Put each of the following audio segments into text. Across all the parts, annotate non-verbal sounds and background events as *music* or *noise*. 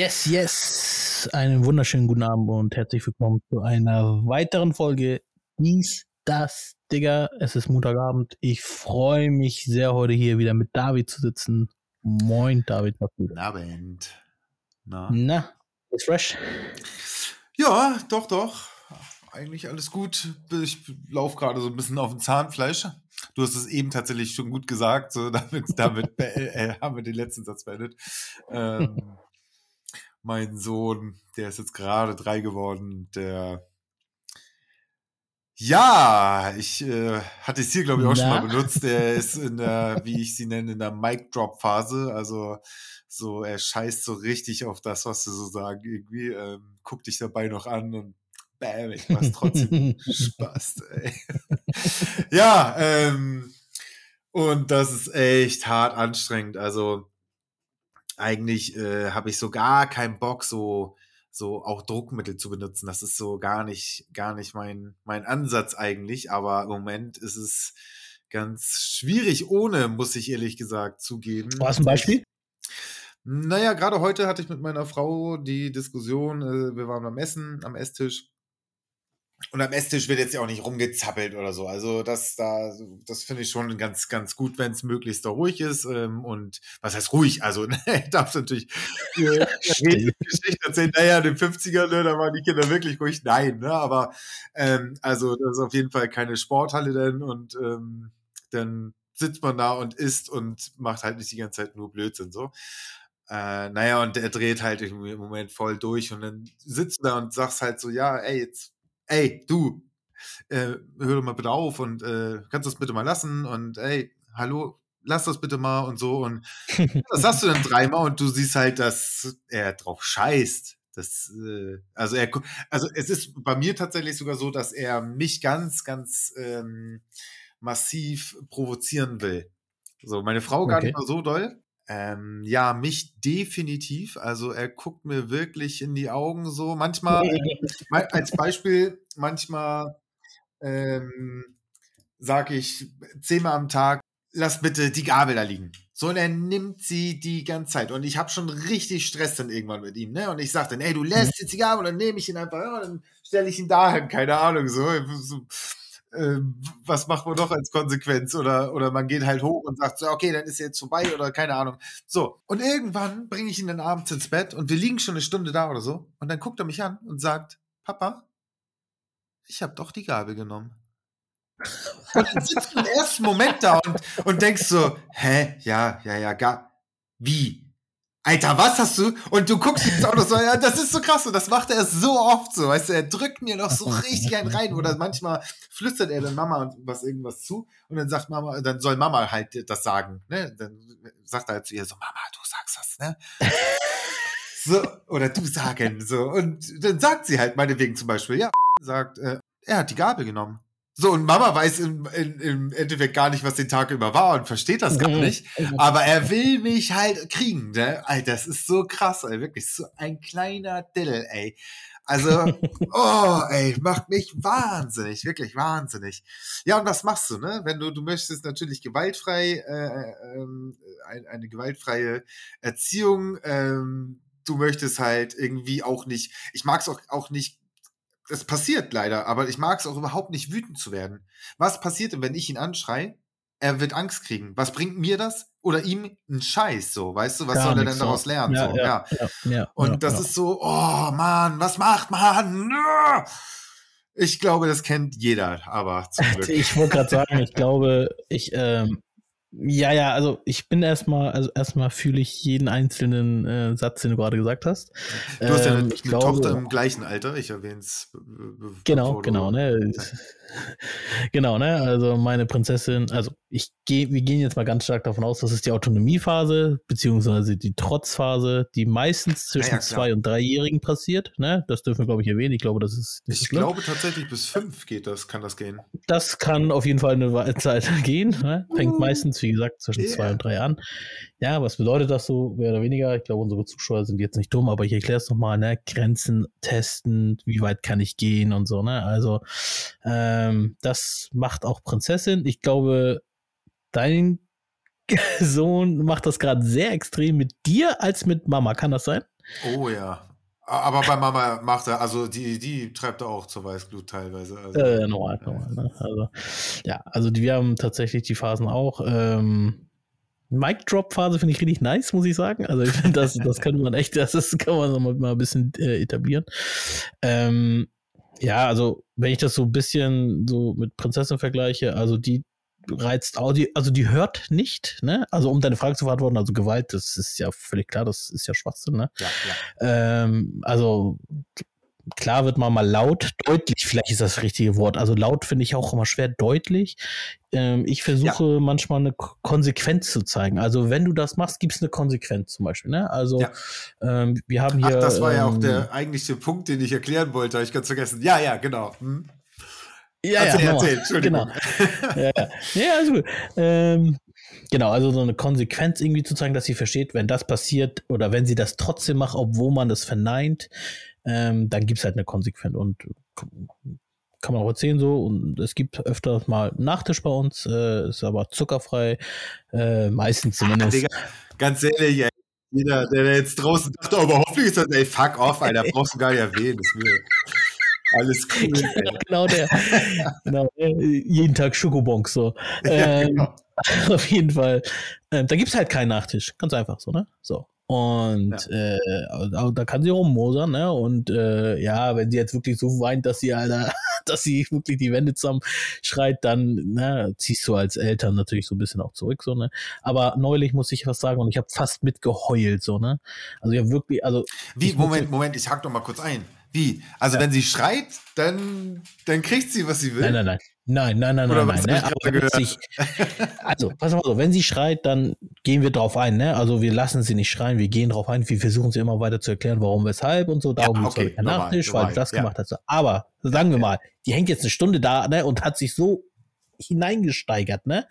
Yes, yes. Einen wunderschönen guten Abend und herzlich willkommen zu einer weiteren Folge Dies, das, Digga. Es ist Montagabend. Ich freue mich sehr, heute hier wieder mit David zu sitzen. Moin, David. Guten Abend. Na? Na, ist fresh? Ja, doch, doch. Eigentlich alles gut. Ich laufe gerade so ein bisschen auf dem Zahnfleisch. Du hast es eben tatsächlich schon gut gesagt. So, *laughs* damit damit äh, haben wir den letzten Satz beendet. Ähm, mein Sohn, der ist jetzt gerade drei geworden, der ja, ich äh, hatte es hier, glaube ich, auch Na? schon mal benutzt. Der *laughs* ist in der, wie ich sie nenne, in der Mic-Drop-Phase. Also so, er scheißt so richtig auf das, was du so sagen. Irgendwie ähm, guckt dich dabei noch an und bam, ich mach's trotzdem Spaß. Ey. *laughs* ja, ähm, und das ist echt hart anstrengend. Also eigentlich äh, habe ich so gar keinen Bock, so so auch Druckmittel zu benutzen. Das ist so gar nicht, gar nicht mein, mein Ansatz eigentlich. Aber im Moment ist es ganz schwierig ohne, muss ich ehrlich gesagt zugeben. Was ein Beispiel? Naja, gerade heute hatte ich mit meiner Frau die Diskussion, äh, wir waren am Essen, am Esstisch und am Esstisch wird jetzt ja auch nicht rumgezappelt oder so. Also das da, das finde ich schon ganz, ganz gut, wenn es möglichst da ruhig ist. Ähm, und was heißt ruhig? Also *laughs* ne, darf natürlich äh, *laughs* Geschichte erzählen. Naja, in den 50ern, ne, da waren die Kinder wirklich ruhig. Nein, ne, aber ähm, also das ist auf jeden Fall keine Sporthalle denn und ähm, dann sitzt man da und isst und macht halt nicht die ganze Zeit nur Blödsinn so. Äh, naja, und er dreht halt im Moment voll durch und dann sitzt du da und sagst halt so, ja, ey, jetzt ey, du, äh, hör doch mal bitte auf und äh, kannst das bitte mal lassen und ey, hallo, lass das bitte mal und so. Und *laughs* das sagst du dann dreimal und du siehst halt, dass er drauf scheißt. Das, äh, also er, also es ist bei mir tatsächlich sogar so, dass er mich ganz, ganz ähm, massiv provozieren will. So, meine Frau gar okay. nicht mal so doll. Ähm, ja, mich definitiv. Also er guckt mir wirklich in die Augen so. Manchmal, *laughs* als Beispiel, manchmal ähm, sage ich zehnmal am Tag, lass bitte die Gabel da liegen. So, und er nimmt sie die ganze Zeit. Und ich habe schon richtig Stress dann irgendwann mit ihm, ne? Und ich sage dann, ey, du lässt jetzt die Gabel, dann nehme ich ihn einfach, ja, dann stelle ich ihn dahin, keine Ahnung, so. Ähm, was macht man noch als Konsequenz? Oder, oder man geht halt hoch und sagt so, okay, dann ist er jetzt vorbei oder keine Ahnung. So, und irgendwann bringe ich ihn dann abends ins Bett und wir liegen schon eine Stunde da oder so. Und dann guckt er mich an und sagt, Papa, ich habe doch die Gabel genommen. Und dann sitzt du im ersten Moment da und, und denkst so, hä, ja, ja, ja, gar, wie? Alter, was hast du? Und du guckst jetzt auch noch so, ja, das ist so krass und das macht er so oft so, weißt du, er drückt mir noch so richtig einen rein oder manchmal flüstert er dann Mama was irgendwas zu und dann sagt Mama, dann soll Mama halt das sagen, ne? Dann sagt er halt zu ihr so, Mama, du sagst das, ne? *laughs* so, oder du sagen, so. Und dann sagt sie halt meinetwegen zum Beispiel, ja, sagt, äh, er hat die Gabel genommen. So, und Mama weiß im, im, im Endeffekt gar nicht, was den Tag über war und versteht das gar mhm. nicht. Aber er will mich halt kriegen, ne? Alter, das ist so krass, ey, wirklich so ein kleiner Diddle, ey. Also, *laughs* oh, ey, macht mich wahnsinnig, wirklich wahnsinnig. Ja, und was machst du, ne? Wenn du, du möchtest natürlich gewaltfrei, äh, ähm, eine, eine gewaltfreie Erziehung, ähm, du möchtest halt irgendwie auch nicht, ich mag es auch, auch nicht das passiert leider, aber ich mag es auch überhaupt nicht, wütend zu werden. Was passiert denn, wenn ich ihn anschreie? Er wird Angst kriegen. Was bringt mir das? Oder ihm ein Scheiß, so, weißt du? Was Gar soll er denn daraus lernen? Ja, so, ja. ja. ja Und das ist so, oh Mann, was macht man? Ich glaube, das kennt jeder, aber zum *laughs* Glück. Ich wollte gerade sagen, ich glaube, ich, ähm, ja, ja, also ich bin erstmal, also erstmal fühle ich jeden einzelnen äh, Satz, den du gerade gesagt hast. Du hast ja eine, ähm, eine glaube, Tochter im gleichen Alter, ich erwähne es. Genau, genau, ne? *laughs* genau, ne? Also meine Prinzessin, also ich gehe, wir gehen jetzt mal ganz stark davon aus, das ist die Autonomiephase, beziehungsweise die Trotzphase, die meistens zwischen ja, ja, zwei- und dreijährigen passiert, ne? Das dürfen wir, glaube ich, erwähnen. Ich glaube, das ist. ich schlimm. glaube tatsächlich bis fünf geht das, kann das gehen. Das kann auf jeden Fall eine Zeit *laughs* gehen, ne? Fängt uh, wie gesagt, zwischen yeah. zwei und drei an. Ja, was bedeutet das so, mehr oder weniger? Ich glaube, unsere Zuschauer sind jetzt nicht dumm, aber ich erkläre es nochmal, ne? Grenzen testen, wie weit kann ich gehen und so, ne? Also, ähm, das macht auch Prinzessin. Ich glaube, dein *laughs* Sohn macht das gerade sehr extrem mit dir als mit Mama. Kann das sein? Oh ja. Aber bei Mama macht er, also die, die treibt er auch zur Weißglut teilweise. Also, äh, normal, normal. Ne? Also, ja, also wir haben tatsächlich die Phasen auch. Ähm, Mic-Drop-Phase finde ich richtig nice, muss ich sagen. Also ich finde, das, das könnte man echt, das ist, kann man mal, mal ein bisschen äh, etablieren. Ähm, ja, also wenn ich das so ein bisschen so mit Prinzessin vergleiche, also die reizt Audi, also die hört nicht, ne? Also um deine Frage zu beantworten, also Gewalt, das ist ja völlig klar, das ist ja Schwachsinn, ne? Ja, ja. Ähm, also klar wird man mal laut, deutlich, vielleicht ist das richtige Wort. Also laut finde ich auch immer schwer deutlich. Ähm, ich versuche ja. manchmal eine Konsequenz zu zeigen. Also wenn du das machst, gibt es eine Konsequenz zum Beispiel. Ne? Also ja. ähm, wir haben hier. Ach, das war ja auch der ähm, eigentliche Punkt, den ich erklären wollte, habe ich ganz vergessen. Ja, ja, genau. Hm. Ja, erzähl, ja, erzähl, Entschuldigung. Genau. ja, ja, also gut. Ähm, genau, also so eine Konsequenz irgendwie zu zeigen, dass sie versteht, wenn das passiert oder wenn sie das trotzdem macht, obwohl man das verneint, ähm, dann gibt es halt eine Konsequenz und kann man auch erzählen so und es gibt öfters mal Nachtisch bei uns, äh, ist aber zuckerfrei, äh, meistens zumindest. Ach, Digga, ganz ehrlich, ey, jeder, der jetzt draußen dachte, aber hoffentlich ist das, ey, fuck off, Alter, brauchst du gar nicht erwähnen, das will. Alles *laughs* cool. Ey. genau der. *laughs* genau, jeden Tag Schokobons so. Ähm, genau. *laughs* Auf jeden Fall. Ähm, da gibt es halt keinen Nachtisch. Ganz einfach so, ne? So. Und ja. äh, da kann sie rummosern, ne? Und äh, ja, wenn sie jetzt wirklich so weint, dass sie Alter, dass sie wirklich die Wände zusammen schreit, dann ne, ziehst du als Eltern natürlich so ein bisschen auch zurück, so, ne? Aber neulich muss ich was sagen und ich habe fast mitgeheult, so, ne? Also ja wirklich, also. Wie, Moment, Moment, ich hack doch mal kurz ein. Wie? Also ja. wenn sie schreit, dann, dann kriegt sie, was sie will. Nein, nein, nein. Nein, nein, nein, Oder nein, nein. Ne? Ich, also, pass mal so, wenn sie schreit, dann gehen wir drauf ein, ne? Also wir lassen sie nicht schreien, wir gehen drauf ein, wir versuchen sie immer weiter zu erklären, warum, weshalb und so. Darum ja, okay, es Nachtisch, weil du das ja. gemacht hast. Aber sagen wir mal, die hängt jetzt eine Stunde da, ne, und hat sich so hineingesteigert, ne?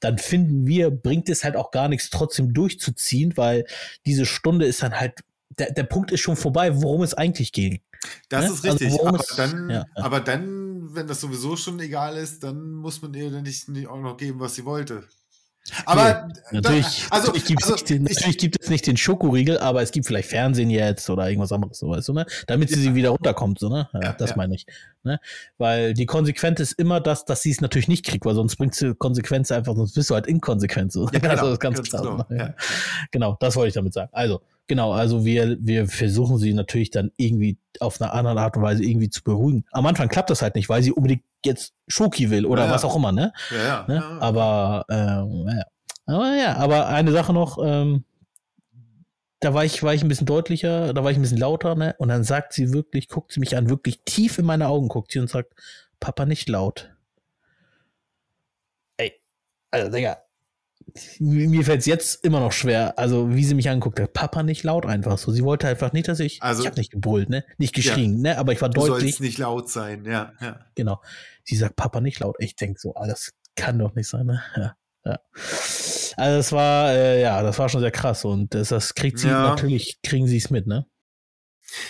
Dann finden wir, bringt es halt auch gar nichts, trotzdem durchzuziehen, weil diese Stunde ist dann halt, der, der Punkt ist schon vorbei, worum es eigentlich ging. Das ne? ist richtig. Also aber, dann, ja, ja. aber dann, wenn das sowieso schon egal ist, dann muss man ihr nicht, nicht auch noch geben, was sie wollte. Aber nee, natürlich, da, also, natürlich, gibt also, es nicht den, natürlich gibt es nicht den Schokoriegel, aber es gibt vielleicht Fernsehen jetzt oder irgendwas anderes, so weißt du, ne? Damit sie ja. wieder runterkommt, so, ne? Ja, das meine ich. Ne? Weil die Konsequenz ist immer das, dass sie es natürlich nicht kriegt, weil sonst bringst du Konsequenz einfach, sonst bist du halt inkonsequent. So. Ja, *laughs* genau, also das ganz, ganz klar. Genau, genau, das wollte ich damit sagen. Also, Genau, also wir, wir versuchen sie natürlich dann irgendwie auf eine andere Art und Weise irgendwie zu beruhigen. Am Anfang klappt das halt nicht, weil sie unbedingt jetzt Schoki will oder ja, was auch immer, ne? Ja, ja. Ne? aber, ähm, ja. aber ja, aber eine Sache noch, ähm, da war ich, war ich ein bisschen deutlicher, da war ich ein bisschen lauter, ne? Und dann sagt sie wirklich, guckt sie mich an, wirklich tief in meine Augen guckt sie und sagt, Papa nicht laut. Ey, also Digga, mir fällt es jetzt immer noch schwer, also wie sie mich anguckt hat. Papa nicht laut einfach so. Sie wollte einfach nicht, dass ich. Also, ich habe nicht gebrüllt, ne? Nicht geschrien, ja. ne? Aber ich war du deutlich. Du nicht laut sein, ja, ja. Genau. Sie sagt Papa nicht laut. Ich denke so, ah, das kann doch nicht sein, ne? Ja. ja. Also das war, äh, ja, das war schon sehr krass und das, das kriegt sie ja. natürlich, kriegen sie es mit, ne?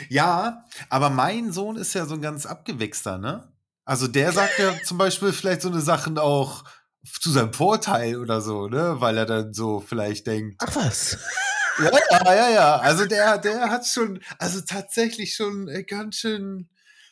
Ja, aber mein Sohn ist ja so ein ganz abgewichster, ne? Also der sagt ja zum Beispiel vielleicht so eine Sachen auch, zu seinem Vorteil oder so, ne? Weil er dann so vielleicht denkt. Ach was. *laughs* Ja, ja, ja, ja. Also der, der hat schon, also tatsächlich schon äh, ganz schön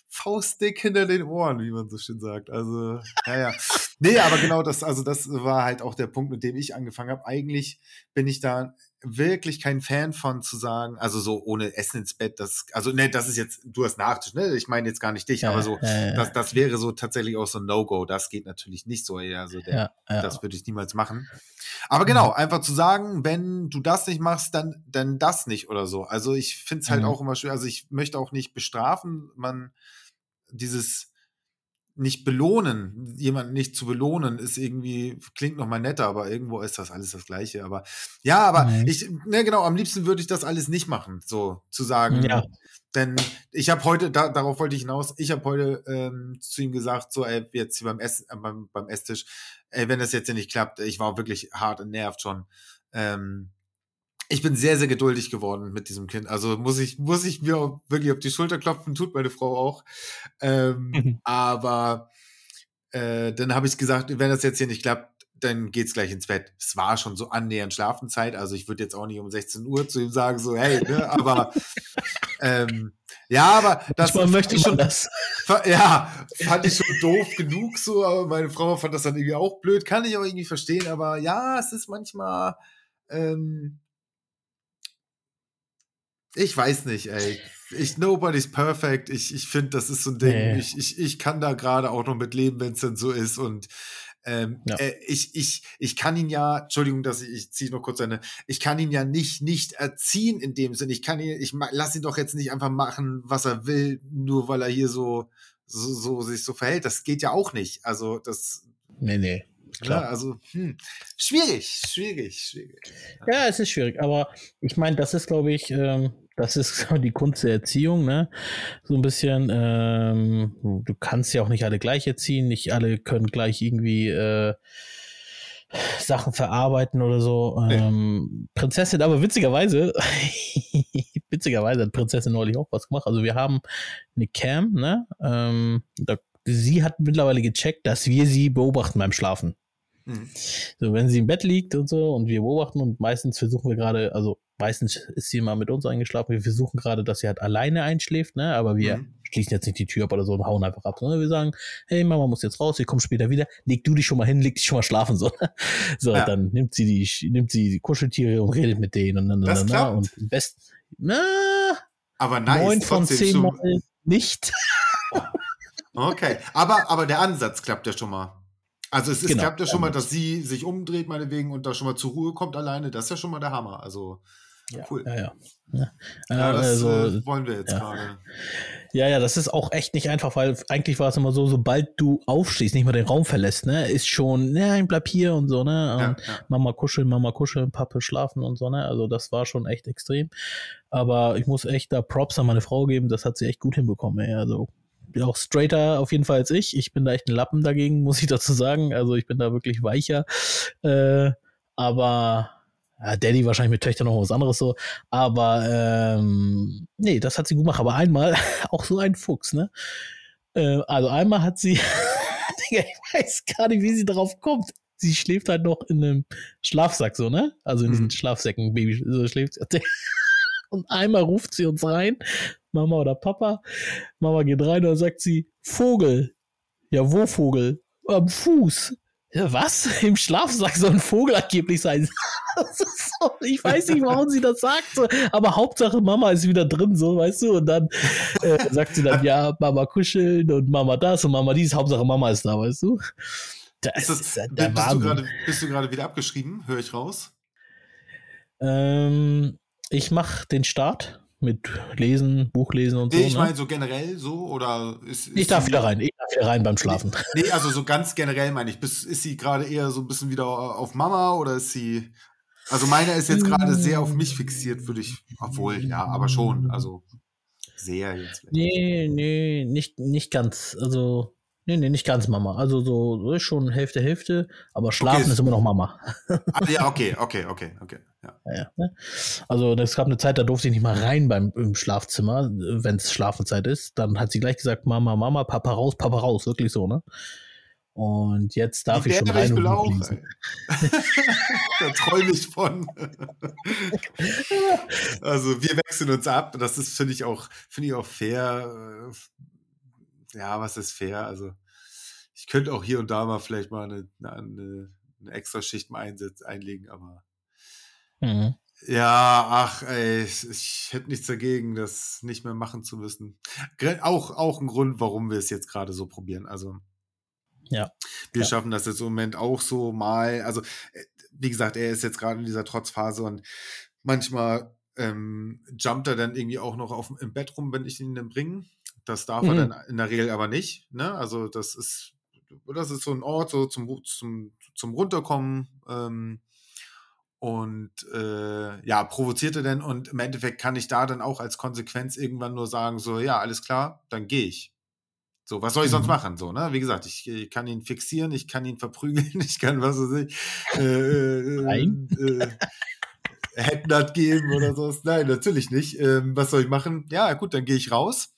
faustdick hinter den Ohren, wie man so schön sagt. Also, ja, ja. Nee, aber genau das, also das war halt auch der Punkt, mit dem ich angefangen habe. Eigentlich bin ich da wirklich kein Fan von zu sagen, also so ohne Essen ins Bett, das, also ne, das ist jetzt, du hast Nachtisch, ne? Ich meine jetzt gar nicht dich, ja, aber so, ja, ja. Das, das wäre so tatsächlich auch so ein No-Go. Das geht natürlich nicht so, also der, das würde ich niemals machen. Aber genau, mhm. einfach zu sagen, wenn du das nicht machst, dann, dann das nicht oder so. Also ich finde es halt mhm. auch immer schön, also ich möchte auch nicht bestrafen, man, dieses, nicht belohnen, jemanden nicht zu belohnen, ist irgendwie, klingt nochmal netter, aber irgendwo ist das alles das Gleiche. Aber ja, aber mhm. ich, ne, genau, am liebsten würde ich das alles nicht machen, so zu sagen. Ja. Denn ich habe heute, da, darauf wollte ich hinaus, ich habe heute ähm, zu ihm gesagt, so, ey, jetzt hier beim, Ess, äh, beim, beim Esstisch, ey, wenn das jetzt hier nicht klappt, ich war wirklich hart und nervt schon. Ähm, ich bin sehr, sehr geduldig geworden mit diesem Kind. Also muss ich, muss ich mir wirklich auf die Schulter klopfen, tut meine Frau auch. Ähm, mhm. Aber äh, dann habe ich gesagt, wenn das jetzt hier nicht klappt, dann geht's gleich ins Bett. Es war schon so annähernd Schlafenzeit, also ich würde jetzt auch nicht um 16 Uhr zu ihm sagen, so, hey, ne, aber *laughs* ähm, ja, aber das man möchte ich schon das. Ja, fand ich schon doof genug so, aber meine Frau fand das dann irgendwie auch blöd, kann ich auch irgendwie verstehen, aber ja, es ist manchmal ähm, ich weiß nicht, ey. Ich, nobody's perfect. Ich, ich finde, das ist so ein Ding. Nee. Ich, ich, ich kann da gerade auch noch mit leben, wenn es denn so ist. Und ähm, ja. äh, ich, ich, ich kann ihn ja, Entschuldigung, dass ich, ich ziehe noch kurz eine, ich kann ihn ja nicht, nicht erziehen in dem Sinn. Ich kann ihn, ich lass ihn doch jetzt nicht einfach machen, was er will, nur weil er hier so, so, so sich so verhält. Das geht ja auch nicht. Also, das. Nee, nee. Klar. Ja, also hm, schwierig, schwierig, schwierig. Ja, es ist schwierig, aber ich meine, das ist, glaube ich, ähm, das ist *laughs* die Kunst der Erziehung, ne? So ein bisschen, ähm, du kannst ja auch nicht alle gleich erziehen, nicht alle können gleich irgendwie äh, Sachen verarbeiten oder so. Ähm, Prinzessin, aber witzigerweise, *laughs* witzigerweise hat Prinzessin neulich auch was gemacht. Also wir haben eine Cam, ne? Ähm, da, sie hat mittlerweile gecheckt, dass wir sie beobachten beim Schlafen. Mhm. So, wenn sie im Bett liegt und so und wir beobachten und meistens versuchen wir gerade, also meistens ist sie mal mit uns eingeschlafen. Wir versuchen gerade, dass sie halt alleine einschläft, ne? Aber wir mhm. schließen jetzt nicht die Tür ab oder so und hauen einfach ab. Sondern wir sagen, hey, Mama muss jetzt raus, wir kommen später wieder. Leg du dich schon mal hin, leg dich schon mal schlafen. So, *laughs* so ja. dann nimmt sie die, nimmt sie die Kuscheltiere und redet mit denen und dann, das dann, klappt. und best, na, aber nice, neun von zehn Mal nicht. *laughs* okay, aber, aber der Ansatz klappt ja schon mal. Also es, es genau, klappt ja schon mal, dass sie sich umdreht, meinetwegen, und da schon mal zur Ruhe kommt alleine. Das ist ja schon mal der Hammer. Also ja, cool. Ja, ja. Ja, ja das also, äh, wollen wir jetzt ja. gerade. Ja, ja, das ist auch echt nicht einfach, weil eigentlich war es immer so, sobald du aufstehst, nicht mehr den Raum verlässt, ne, ist schon, nein, bleib hier und so, ne, und ja, Mama kuscheln, Mama kuscheln, Pappe schlafen und so, ne, also das war schon echt extrem. Aber ich muss echt da Props an meine Frau geben, das hat sie echt gut hinbekommen, ey, also auch straighter auf jeden Fall als ich. Ich bin da echt ein Lappen dagegen, *laughs* muss ich dazu sagen. Also ich bin da wirklich weicher. Äh, aber ja, Daddy wahrscheinlich mit Töchtern noch was anderes so. Aber ähm, nee, das hat sie gut gemacht. Aber einmal *laughs* auch so ein Fuchs, ne? Äh, also einmal hat sie, *laughs* ich weiß gar nicht, wie sie drauf kommt. Sie schläft halt noch in einem Schlafsack, so, ne? Also in diesen mhm. Schlafsäcken, Baby, so schläft sie. *laughs* Und einmal ruft sie uns rein, Mama oder Papa. Mama geht rein und dann sagt sie, Vogel. Ja, wo Vogel? Am Fuß. Was? *laughs* Im Schlafsack soll ein Vogel angeblich sein. *laughs* so, ich weiß nicht, warum sie das sagt, aber Hauptsache Mama ist wieder drin, so, weißt du? Und dann äh, sagt sie dann, ja, Mama kuscheln und Mama das und Mama dies, Hauptsache Mama ist da, weißt du? Das ist, das, ist der bist, du grade, bist du gerade wieder abgeschrieben? Höre ich raus? Ähm, ich mache den Start mit Lesen, Buchlesen und nee, so. Ich ne? meine so generell so oder ist, ist Ich darf wieder rein, ich darf wieder rein beim Schlafen. Nee, also so ganz generell meine ich. Ist, ist sie gerade eher so ein bisschen wieder auf Mama oder ist sie. Also meine ist jetzt gerade sehr auf mich fixiert, würde ich. Obwohl, ja, aber schon. Also sehr jetzt. Nee, nee, nicht, nicht ganz. Also Nee, nee, nicht ganz Mama. Also so, so ist schon Hälfte, Hälfte, aber Schlafen okay, ist immer noch Mama. ah, ja, okay, okay, okay, okay. Ja. *laughs* Ja, ja. Also es gab eine Zeit, da durfte ich nicht mal rein beim im Schlafzimmer, wenn es Schlafenzeit ist. Dann hat sie gleich gesagt, Mama, Mama, Papa raus, Papa raus, wirklich so, ne? Und jetzt darf Die ich schon rein und auch, *laughs* da träume ich von. *laughs* also wir wechseln uns ab. Das ist, finde ich auch, finde ich auch fair ja, was ist fair? Also, ich könnte auch hier und da mal vielleicht mal eine, eine, eine extra Schicht mal einsetz, einlegen, aber mhm. ja, ach, ey, ich, ich, hätte nichts dagegen, das nicht mehr machen zu müssen. Auch, auch ein Grund, warum wir es jetzt gerade so probieren. Also, ja. Wir ja. schaffen das jetzt im Moment auch so mal. Also, äh, wie gesagt, er ist jetzt gerade in dieser Trotzphase und manchmal ähm, jumpt er dann irgendwie auch noch auf, im Bett rum, wenn ich ihn dann bringe. Das darf mhm. er dann in der Regel aber nicht. Ne? Also das ist, das ist so ein Ort so zum, zum, zum Runterkommen. Ähm, und äh, ja, provoziert er denn und im Endeffekt kann ich da dann auch als Konsequenz irgendwann nur sagen, so, ja, alles klar, dann gehe ich. So, was soll ich mhm. sonst machen? So, ne? Wie gesagt, ich, ich, kann ihn fixieren, ich kann ihn verprügeln, *laughs* ich kann was weiß ich. Äh, Nein. Äh, Headnut geben oder *laughs* so. Nein, natürlich nicht. Ähm, was soll ich machen? Ja, gut, dann gehe ich raus.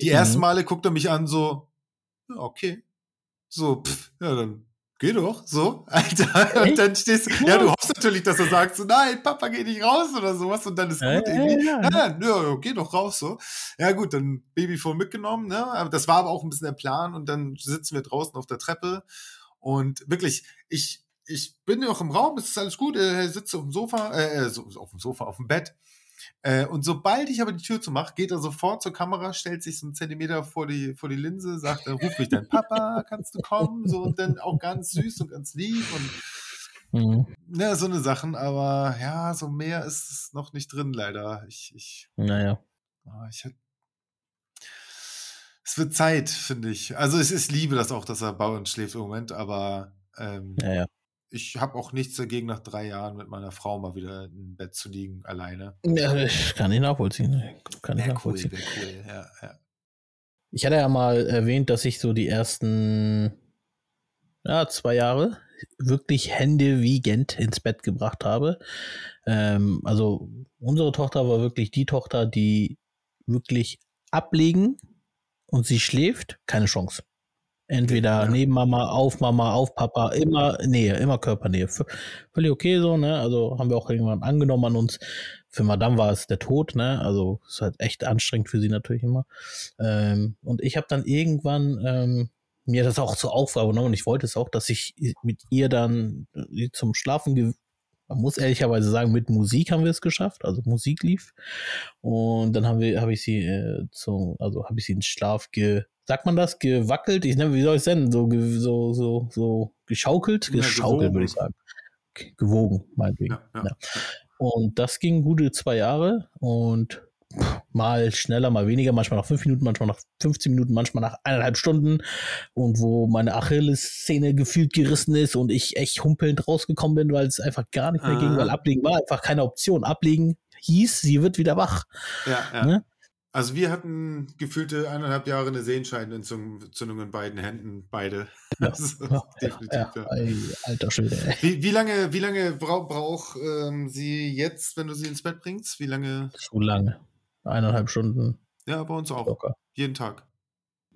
Die mhm. ersten Male guckt er mich an, so, okay. So, pff, ja, dann geh doch, so, *laughs* Alter. Und dann stehst du, ja, du hoffst natürlich, dass er sagt, so, nein, Papa, geh nicht raus oder sowas und dann ist gut Ja, irgendwie. ja, Ja, ja. ja, geh doch raus, so. Ja, gut, dann Babyphone mitgenommen, ne, aber das war aber auch ein bisschen der Plan und dann sitzen wir draußen auf der Treppe und wirklich, ich, ich bin noch im Raum, es ist alles gut, er sitzt auf dem Sofa, äh, so, auf dem Sofa, auf dem Bett. Äh, und sobald ich aber die Tür zumache, geht er sofort zur Kamera, stellt sich so einen Zentimeter vor die, vor die Linse, sagt, er, ruf mich dein Papa, kannst du kommen? So, und dann auch ganz süß und ganz lieb und Mhm. ja, so eine Sachen, aber ja, so mehr ist es noch nicht drin, leider. Ich, ich, Naja. ah, ich es wird Zeit, finde ich. Also es ist Liebe, das auch, dass er bei uns schläft im Moment, aber ähm, Ja, ja. Ich habe auch nichts dagegen, nach drei Jahren mit meiner Frau mal wieder im Bett zu liegen, alleine. ja ich kann ich nachvollziehen. Kann ich cool, nachvollziehen. wäre cool, ja, ja. Ich hatte ja mal erwähnt, dass ich so die ersten ja, zwei Jahre wirklich händewiegend ins Bett gebracht habe. Ähm, also unsere Tochter war wirklich die Tochter, die wirklich ablegen und sie schläft, keine Chance. Entweder Ja. neben Mama, auf Mama, auf Papa, immer Nähe, immer Körpernähe. Völlig okay so, ne? Also haben wir auch irgendwann angenommen an uns. Für Madame war es der Tod, ne? Also ist halt echt anstrengend für sie natürlich immer. Ähm, und ich habe dann irgendwann ähm, mir das auch zur Aufgabe genommen und ich wollte es auch, dass ich mit ihr dann äh, zum Schlafen, man muss ehrlicherweise sagen, mit Musik haben wir es geschafft, also Musik lief. Und dann haben wir, habe ich sie äh, zum, also habe ich sie in Schlaf ge, sagt man das, gewackelt? Ich nenne, wie soll ich es nennen? So, so, so, so geschaukelt? Ja, Geschaukelt, würde ich sagen. Ge- Gewogen, meinetwegen. Ja, ja. Und das ging gute zwei Jahre und mal schneller, mal weniger, manchmal nach fünf Minuten, manchmal nach 15 Minuten, manchmal nach eineinhalb Stunden. Und wo meine Achillessehne gefühlt gerissen ist und ich echt humpelnd rausgekommen bin, weil es einfach gar nicht mehr ging, Ah. weil Ablegen war einfach keine Option. Ablegen hieß, sie wird wieder wach. Ja, ja. Ne? Also wir hatten gefühlte eineinhalb Jahre eine Sehenscheidenentzündung in beiden Händen, beide. Ja. *laughs* Ja, definitiv, ja, ja. ey, alter Schwede. Wie, wie lange, wie lange braucht brauch, ähm, sie jetzt, wenn du sie ins Bett bringst? Wie lange? Zu lange. Eineinhalb Stunden Ja, bei uns auch. locker. Jeden Tag.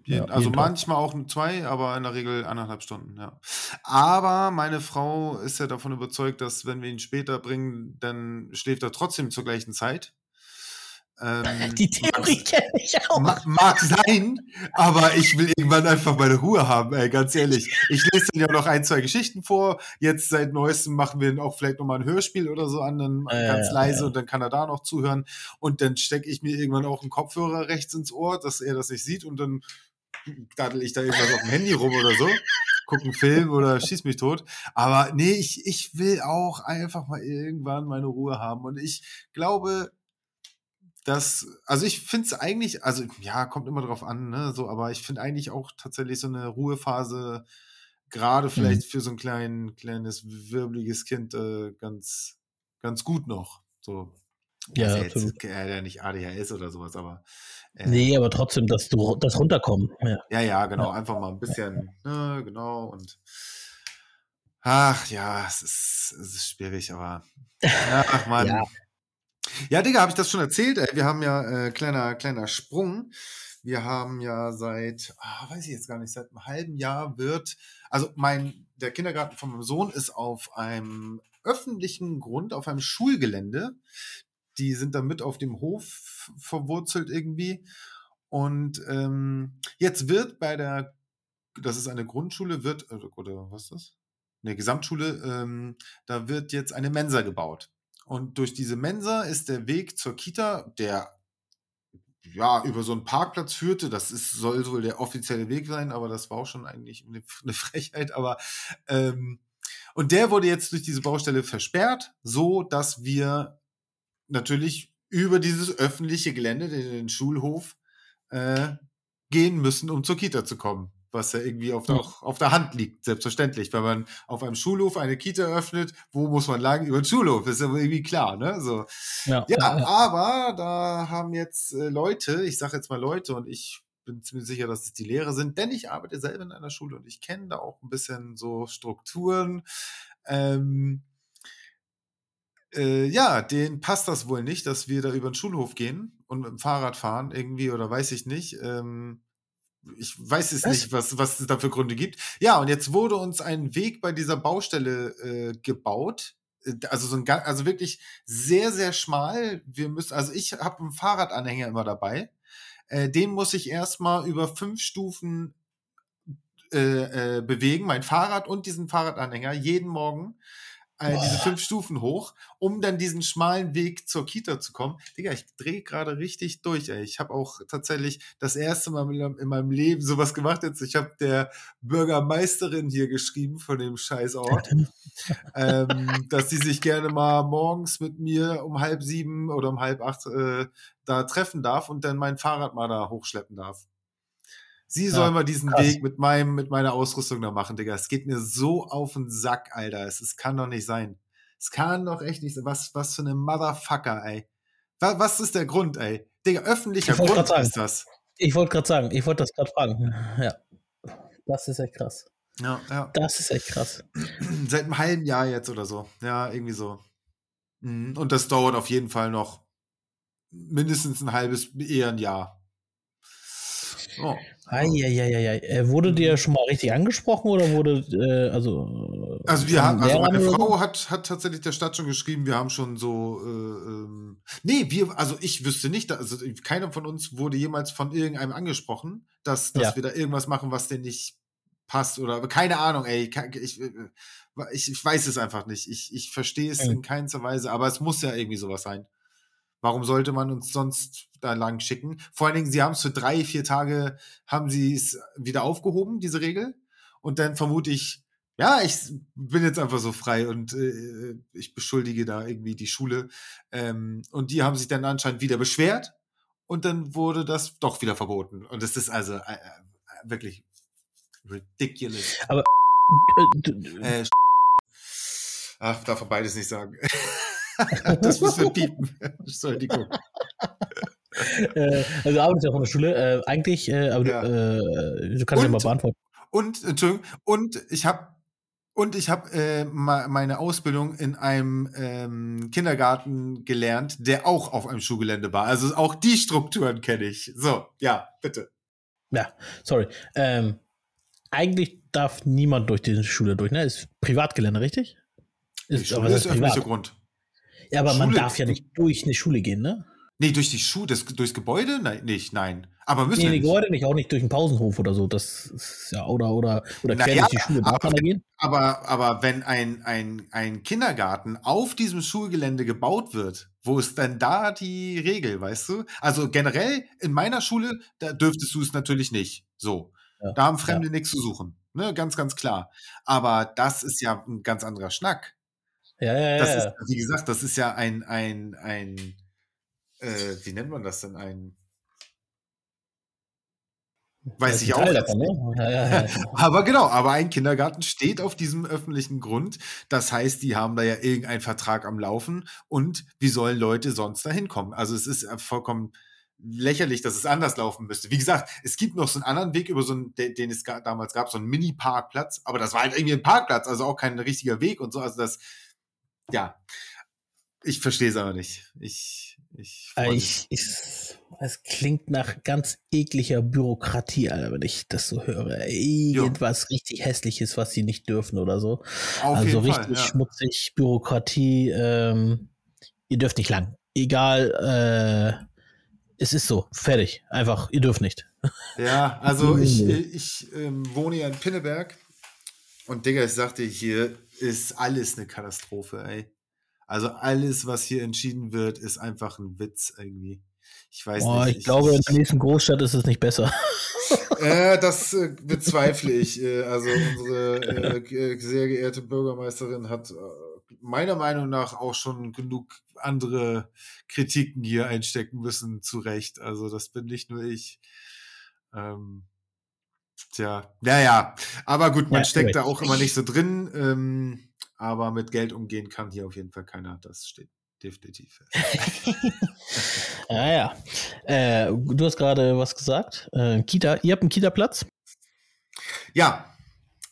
Jeden, also jeden Tag. manchmal auch nur zwei, aber in der Regel eineinhalb Stunden, ja. Aber meine Frau ist ja davon überzeugt, dass wenn wir ihn später bringen, dann schläft er trotzdem zur gleichen Zeit. Ähm, *laughs* Die Theorie kenne ich auch. Ma mag sein, aber ich will irgendwann einfach meine Ruhe haben, ey, ganz ehrlich. Ich lese dann ja noch ein, zwei Geschichten vor. Jetzt seit neuestem machen wir auch vielleicht nochmal ein Hörspiel oder so an, dann Ja, ganz leise ja. und dann kann er da noch zuhören. Und dann stecke ich mir irgendwann auch einen Kopfhörer rechts ins Ohr, dass er das nicht sieht und dann daddel ich da irgendwas auf dem Handy rum oder so. Guck einen Film oder schieß mich tot. Aber nee, ich, ich will auch einfach mal irgendwann meine Ruhe haben. Und ich glaube, das, also ich finde es eigentlich, also ja, kommt immer drauf an, ne, so, aber ich finde eigentlich auch tatsächlich so eine Ruhephase, gerade vielleicht für so ein klein, kleines, wirbeliges Kind, äh, ganz, ganz gut noch. So. Ja, Also absolut. jetzt, äh, nicht ADHS oder sowas, aber. Äh, Nee, aber trotzdem, dass du das runterkommen. Ja. Ja, ja, genau, Ja. einfach mal ein bisschen, ne, genau, und. Ach ja, es ist, es ist schwierig, aber. Ach *laughs* man. Ja. Digga, habe ich das schon erzählt? Ey? Wir haben ja, äh, kleiner, kleiner Sprung. Wir haben ja seit, ah, weiß ich jetzt gar nicht, seit einem halben Jahr wird, also mein, der Kindergarten von meinem Sohn ist auf einem öffentlichen Grund, auf einem Schulgelände. Die sind da mit auf dem Hof verwurzelt irgendwie. Und ähm, jetzt wird bei der, das ist eine Grundschule, wird, äh, oder was ist das? Eine Gesamtschule, ähm, da wird jetzt eine Mensa gebaut. Und durch diese Mensa ist der Weg zur Kita, der ja über so einen Parkplatz führte. Das ist, soll wohl der offizielle Weg sein, aber das war auch schon eigentlich eine, *laughs* Frechheit. Aber ähm, und der wurde jetzt durch diese Baustelle versperrt, so dass wir natürlich über dieses öffentliche Gelände, den Schulhof, äh, gehen müssen, um zur Kita zu kommen. Was ja irgendwie auf auch auf der Hand liegt, selbstverständlich. Wenn man auf einem Schulhof eine Kita öffnet, wo muss man lang? Über den Schulhof, ist ja irgendwie klar, ne? So. Ja, Ja, ja, ja. aber da haben jetzt äh, Leute, ich sage jetzt mal Leute und ich bin ziemlich sicher, dass es die Lehrer sind, denn ich arbeite selber in einer Schule und ich kenne da auch ein bisschen so Strukturen. Ähm, äh, ja, denen passt das wohl nicht, dass wir da über den Schulhof gehen und mit dem Fahrrad fahren irgendwie oder weiß ich nicht. Ähm, ich weiß es nicht, was, was es da für Gründe gibt. Ja, und jetzt wurde uns ein Weg bei dieser Baustelle äh, gebaut. Äh, also so ein also wirklich sehr, sehr schmal. Wir müssen, also ich habe einen Fahrradanhänger immer dabei. Äh, den muss ich erstmal über fünf Stufen äh, äh, bewegen, mein Fahrrad und diesen Fahrradanhänger, jeden Morgen äh, diese fünf Stufen hoch, um dann diesen schmalen Weg zur Kita zu kommen. Digga, ich drehe gerade richtig durch, ey. Ich habe auch tatsächlich das erste Mal in meinem Leben sowas gemacht jetzt. Ich habe der Bürgermeisterin hier geschrieben von dem Scheißort, *laughs* ähm, dass sie sich gerne mal morgens mit mir um halb sieben oder um halb acht äh, da treffen darf und dann mein Fahrrad mal da hochschleppen darf. Sie soll mal diesen krass. Weg mit meinem, mit meiner Ausrüstung da machen, Digga. Es geht mir so auf den Sack, Alter. Es, es kann doch nicht sein. Es kann doch echt nicht sein. Was, was für eine Motherfucker, ey. Was, was ist der Grund, ey? Digga, öffentlicher Grund ist das. Ich wollte gerade sagen, ich wollte das gerade fragen. Ja. Das ist echt krass. Ja, ja. Das ist echt krass. Seit einem halben Jahr jetzt oder so. Ja, irgendwie so. Mhm. Und das dauert auf jeden Fall noch mindestens ein halbes, eher ein Jahr. Oh. Eieieiei. Äh, wurde dir mhm. schon mal richtig angesprochen oder wurde, äh, also. Äh, also, wir haben, also meine Frau hat, hat tatsächlich der Stadt schon geschrieben, wir haben schon so. Äh, ähm, nee, wir, also ich wüsste nicht, also keiner von uns wurde jemals von irgendeinem angesprochen, dass, dass ja. wir da irgendwas machen, was denn nicht passt oder keine Ahnung, ey. Ich, äh, ich, ich weiß es einfach nicht. Ich, ich verstehe es mhm. in keinster Weise, aber es muss ja irgendwie sowas sein. Warum sollte man uns sonst da lang schicken? Vor allen Dingen, sie haben es für drei, vier Tage, haben sie es wieder aufgehoben, diese Regel. Und dann vermute ich, ja, ich bin jetzt einfach so frei und äh, ich beschuldige da irgendwie die Schule. Ähm, und die haben sich dann anscheinend wieder beschwert und dann wurde das doch wieder verboten. Und das ist also äh, äh wirklich ridiculous. Aber äh, äh darf man beides nicht sagen. *laughs* *laughs* das muss wir piepen. Entschuldigung. *laughs* äh, also arbeitest du auch in der Schule. Äh, eigentlich, äh, aber ja. du, äh, du kannst und, ja mal beantworten. Und, Entschuldigung, und ich habe und ich habe äh, meine Ausbildung in einem ähm, Kindergarten gelernt, der auch auf einem Schulgelände war. Also auch die Strukturen kenne ich. So, ja, bitte. Ja, sorry. Ähm, eigentlich darf niemand durch diese Schule durch, ne? Ist Privatgelände, richtig? Ist, die Schule ist öffentlicher Grund. Ja, aber Schule, man darf ja nicht durch eine Schule gehen, ne? Nee, durch die Schule, das, durchs Gebäude? Nein, nicht, nein. Aber müssen nee, wir nicht. Gebäude nicht, auch nicht durch den Pausenhof oder so. Das ist ja, oder, oder, oder quer ja, durch die Schule darf man da gehen. Aber, aber wenn ein, ein, ein Kindergarten auf diesem Schulgelände gebaut wird, wo ist denn da die Regel, weißt du? Also generell in meiner Schule, da dürftest du es natürlich nicht. So. Ja, da haben Fremde ja. nichts zu suchen. Ne, ganz, ganz klar. Aber das ist ja ein ganz anderer Schnack. Ja, ja, das ja. Ist, wie gesagt, das ist ja ein, ein, ein, äh, wie nennt man das denn? Ein, Weiß ich auch. Davon, ne? ja, ja, ja. *laughs* aber genau, aber ein Kindergarten steht auf diesem öffentlichen Grund. Das heißt, die haben da ja irgendeinen Vertrag am Laufen und wie sollen Leute sonst da hinkommen? Also es ist vollkommen lächerlich, dass es anders laufen müsste. Wie gesagt, es gibt noch so einen anderen Weg über so einen, den es damals gab, so einen Mini-Parkplatz, aber das war halt irgendwie ein Parkplatz, also auch kein richtiger Weg und so. Also das, ja, ich verstehe es aber nicht. Ich, ich, äh, ich, ich, es klingt nach ganz ekliger Bürokratie, Alter, wenn ich das so höre. Irgendwas jo. richtig hässliches, was sie nicht dürfen oder so. Auf also richtig Fall, ja. schmutzig, Bürokratie. Ähm, ihr dürft nicht lang. Egal, äh, es ist so, fertig. Einfach, ihr dürft nicht. Ja, also *laughs* ich, ich ähm, wohne ja in Pinneberg und Digga, ich sagte, hier ist alles eine Katastrophe, ey. Also alles, was hier entschieden wird, ist einfach ein Witz irgendwie. Ich weiß Boah, nicht. Ich, ich glaube, in der nächsten Großstadt ist es nicht besser. Äh, das äh, bezweifle ich. Äh, also unsere äh, *laughs* sehr geehrte Bürgermeisterin hat äh, meiner Meinung nach auch schon genug andere Kritiken hier einstecken müssen, zu Recht. Also das bin nicht nur ich. Ähm, Tja, ja, ja. Aber gut, man ja, steckt da auch immer nicht so drin. Ähm, aber mit Geld umgehen kann hier auf jeden Fall keiner. Das steht definitiv fest. ja, *laughs* ja. Äh, du hast gerade was gesagt. Äh, Kita, ihr habt einen Kita-Platz? Ja,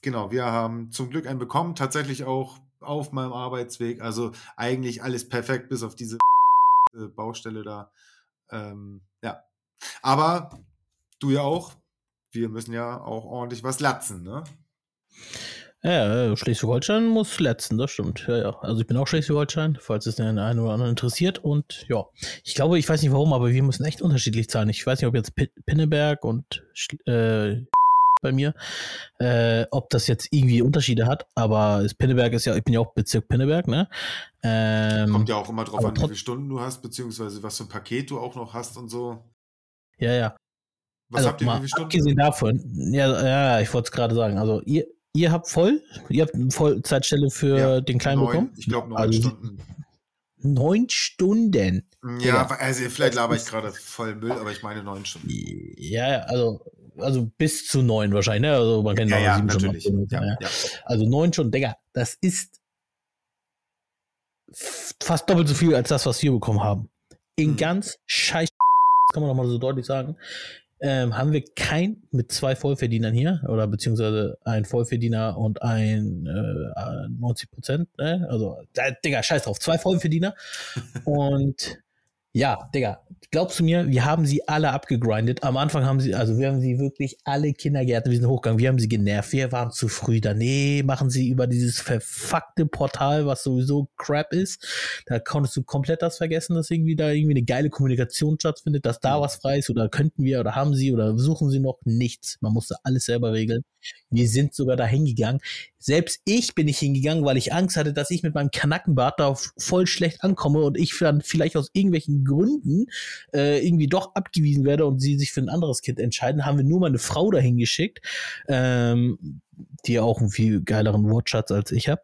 genau. Wir haben zum Glück einen bekommen. Tatsächlich auch auf meinem Arbeitsweg. Also eigentlich alles perfekt, bis auf diese Baustelle da. Ähm, ja. Aber du ja auch wir müssen ja auch ordentlich was latzen, ne? Ja, Schleswig-Holstein muss letzten, das stimmt. Ja, ja. Also ich bin auch Schleswig-Holstein, falls es den einen oder anderen interessiert. Und ja, ich glaube, ich weiß nicht warum, aber wir müssen echt unterschiedlich zahlen. Ich weiß nicht, ob jetzt Pinneberg und äh, bei mir, äh, ob das jetzt irgendwie Unterschiede hat, aber Pinneberg ist ja, ich bin ja auch Bezirk Pinneberg, ne? Ähm, Kommt ja auch immer drauf an, wie viele Stunden du hast, beziehungsweise was für ein Paket du auch noch hast und so. Ja, ja. Was also, habt ihr, wie viele Stunden? Abgesehen davon, ja, ja, ich wollte es gerade sagen, also ihr, Ihr habt voll? Ihr habt eine Vollzeitstelle für ja, den Kleinen neun, bekommen? Ich glaube neun also, Stunden. Neun Stunden? Ja, also vielleicht laber ich gerade voll Müll, aber ich meine neun Stunden. Ja, also, also bis zu neun wahrscheinlich, ne? Also man kennt ja, ja, sieben natürlich. Stunden. Ja, ja. Also neun Stunden, Digga, das ist fast doppelt so viel als das, was wir bekommen haben. In hm. ganz scheiß kann man doch mal so deutlich sagen ähm, haben wir kein mit zwei Vollverdienern hier oder beziehungsweise ein Vollverdiener und ein äh, 90 Prozent, ne? also äh, Digga, scheiß drauf, zwei Vollverdiener *laughs* und ja, Digga, glaubst du mir, wir haben sie alle abgegrindet. Am Anfang haben sie, also wir haben sie wirklich alle Kindergärten, wir sind hochgegangen, wir haben sie genervt, wir waren zu früh da. Nee, machen sie über dieses verfuckte Portal, was sowieso Crap ist. Da konntest du komplett das vergessen, dass irgendwie da irgendwie eine geile Kommunikation stattfindet, dass da was frei ist oder könnten wir oder haben sie oder suchen sie noch nichts. Man musste alles selber regeln. Wir sind sogar da hingegangen. Selbst ich bin nicht hingegangen, weil ich Angst hatte, dass ich mit meinem Kanackenbart da voll schlecht ankomme und ich dann vielleicht aus irgendwelchen Gründen äh, irgendwie doch abgewiesen werde und sie sich für ein anderes Kind entscheiden. Haben wir nur meine Frau dahin geschickt, ähm, die auch einen viel geileren Wortschatz als ich habe.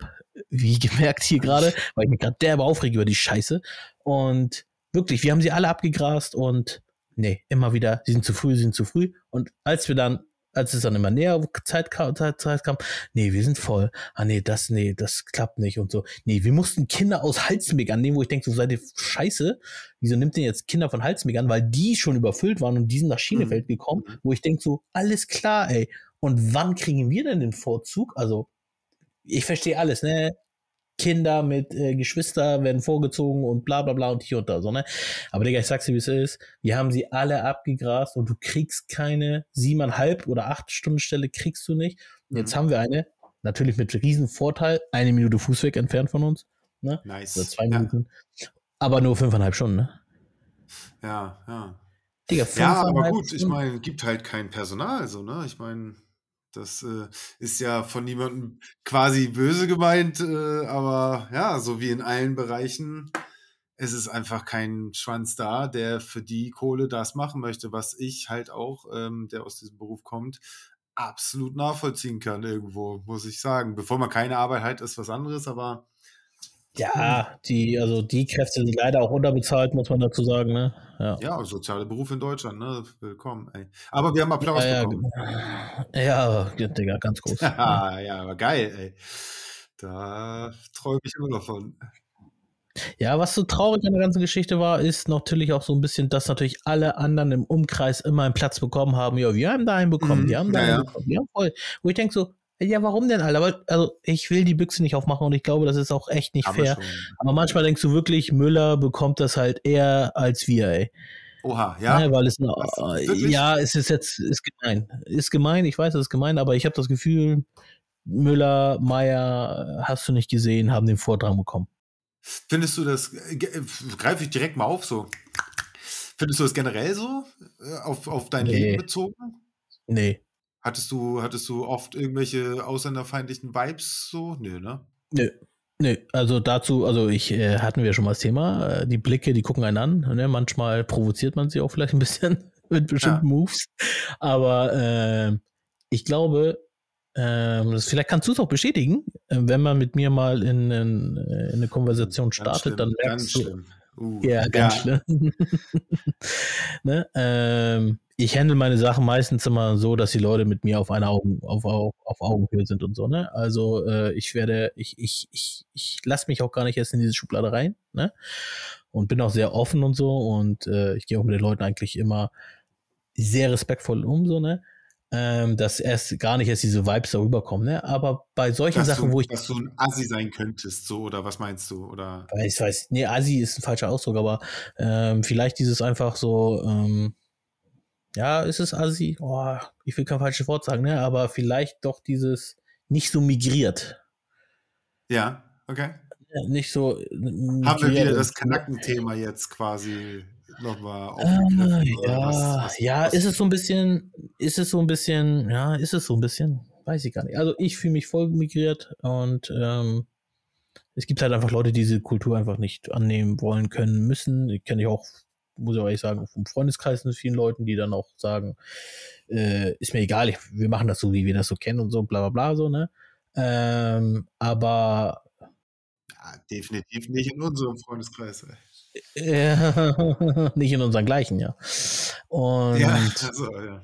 Wie *laughs* gemerkt hier gerade, weil ich mich gerade derbe aufrege über die Scheiße. Und wirklich, wir haben sie alle abgegrast und nee, immer wieder, sie sind zu früh, sie sind zu früh. Und als wir dann als es dann immer näher Zeit kam, Zeit, Zeit kam, nee, wir sind voll. Ah, nee, das, nee, das klappt nicht und so. Nee, wir mussten Kinder aus Halsmeg annehmen, wo ich denke, so seid ihr scheiße. Wieso nimmt ihr jetzt Kinder von Halsmeg an? Weil die schon überfüllt waren und die sind nach Schienefeld mhm. gekommen, wo ich denke so, alles klar, ey. Und wann kriegen wir denn den Vorzug? Also, ich verstehe alles, ne? Kinder mit äh, Geschwister werden vorgezogen und bla bla bla und hier und da so, ne? Aber Digga, ich sag's dir, wie es ist. Wir haben sie alle abgegrast und du kriegst keine siebeneinhalb oder acht Stunden Stelle kriegst du nicht. Und jetzt mhm. haben wir eine, natürlich mit riesen Vorteil, eine Minute Fußweg entfernt von uns. Ne? Nice. Oder zwei Minuten. Ja. Aber nur fünfeinhalb Stunden, ne? Ja, ja. Digga, ja, aber gut, ich meine, gibt halt kein Personal, so, ne? Ich meine, das äh, ist ja von niemandem quasi böse gemeint, äh, aber ja, so wie in allen Bereichen, es ist einfach kein Schwanz da, der für die Kohle das machen möchte, was ich halt auch, ähm, der aus diesem Beruf kommt, absolut nachvollziehen kann irgendwo, muss ich sagen. Bevor man keine Arbeit hat, ist was anderes, aber ja, die, also die Kräfte sind leider auch unterbezahlt, muss man dazu sagen, ne? Ja, ja soziale Berufe in Deutschland, ne? Willkommen, ey. Aber wir haben Applaus ja, bekommen. Ja, ja, Digga, ganz groß. *laughs* ja, ja, aber geil, ey. Da träume ich immer noch von. Ja, was so traurig an der ganzen Geschichte war, ist natürlich auch so ein bisschen, dass natürlich alle anderen im Umkreis immer einen Platz bekommen haben. Ja, wir haben da einen bekommen, mhm, die haben da einen ja. bekommen. Ja, voll. Wo ich denke so, ja, warum denn, Alter? Aber, also, ich will die Büchse nicht aufmachen und ich glaube, das ist auch echt nicht Aber fair. Schon. Aber manchmal denkst du wirklich, Müller bekommt das halt eher als wir, ey. Oha, ja. ja weil es, äh, ja, es ist jetzt, ist gemein. Ist gemein, ich weiß, es ist gemein, aber ich habe das Gefühl, Müller, Meier, hast du nicht gesehen, haben den Vortrag bekommen. Findest du das, äh, äh, greife ich direkt mal auf so, findest du das generell so, auf, auf dein nee. Leben bezogen? Nee. Hattest du, hattest du oft irgendwelche ausländerfeindlichen Vibes so? Nö, ne? Nö. Nö, also dazu, also ich äh, hatten wir schon mal das Thema, äh, die Blicke, die gucken einen an. Ne? Manchmal provoziert man sie auch vielleicht ein bisschen *laughs* mit bestimmten ja. Moves. Aber äh, ich glaube, ähm, das, vielleicht kannst du es auch bestätigen, äh, wenn man mit mir mal in, in, äh, in eine Konversation startet, schlimm, dann merkst du. Uh, ja, ganz ja. schlimm. *laughs* ne? ähm, ich handle meine Sachen meistens immer so, dass die Leute mit mir auf einer Augen, auf, auf, auf Augenhöhe sind und so, ne? Also äh, ich werde, ich, ich, ich, ich lasse mich auch gar nicht erst in diese Schublade rein, ne? Und bin auch sehr offen und so und äh, ich gehe auch mit den Leuten eigentlich immer sehr respektvoll um, so, ne? Ähm, dass erst gar nicht erst diese Vibes darüber kommen, ne? Aber bei solchen dass Sachen, du, wo ich. Dass du ein Assi sein könntest, so, oder was meinst du? Oder? Ich weiß, nee, Assi ist ein falscher Ausdruck, aber ähm, vielleicht dieses einfach so, ähm, ja, ist es assi? Oh, ich will kein falsches Wort sagen, ne? aber vielleicht doch dieses nicht so migriert. Ja, okay. Nicht so. Haben wir wieder das Knackenthema jetzt quasi nochmal aufgegriffen? Äh, ja, was, was, ja, was? ist es so ein bisschen, ist es so ein bisschen, ja, ist es so ein bisschen, weiß ich gar nicht. Also ich fühle mich voll migriert und ähm, es gibt halt einfach Leute, die diese Kultur einfach nicht annehmen wollen, können, müssen. Ich kenne ja auch, muss ich auch ehrlich sagen, vom Freundeskreis mit vielen Leuten, die dann auch sagen, äh, ist mir egal, ich, wir machen das so, wie wir das so kennen und so, bla bla bla, so, ne? Ähm, aber ja, definitiv nicht in unserem Freundeskreis. Ja, *laughs* nicht in unseren gleichen, ja. Und, ja, also, ja.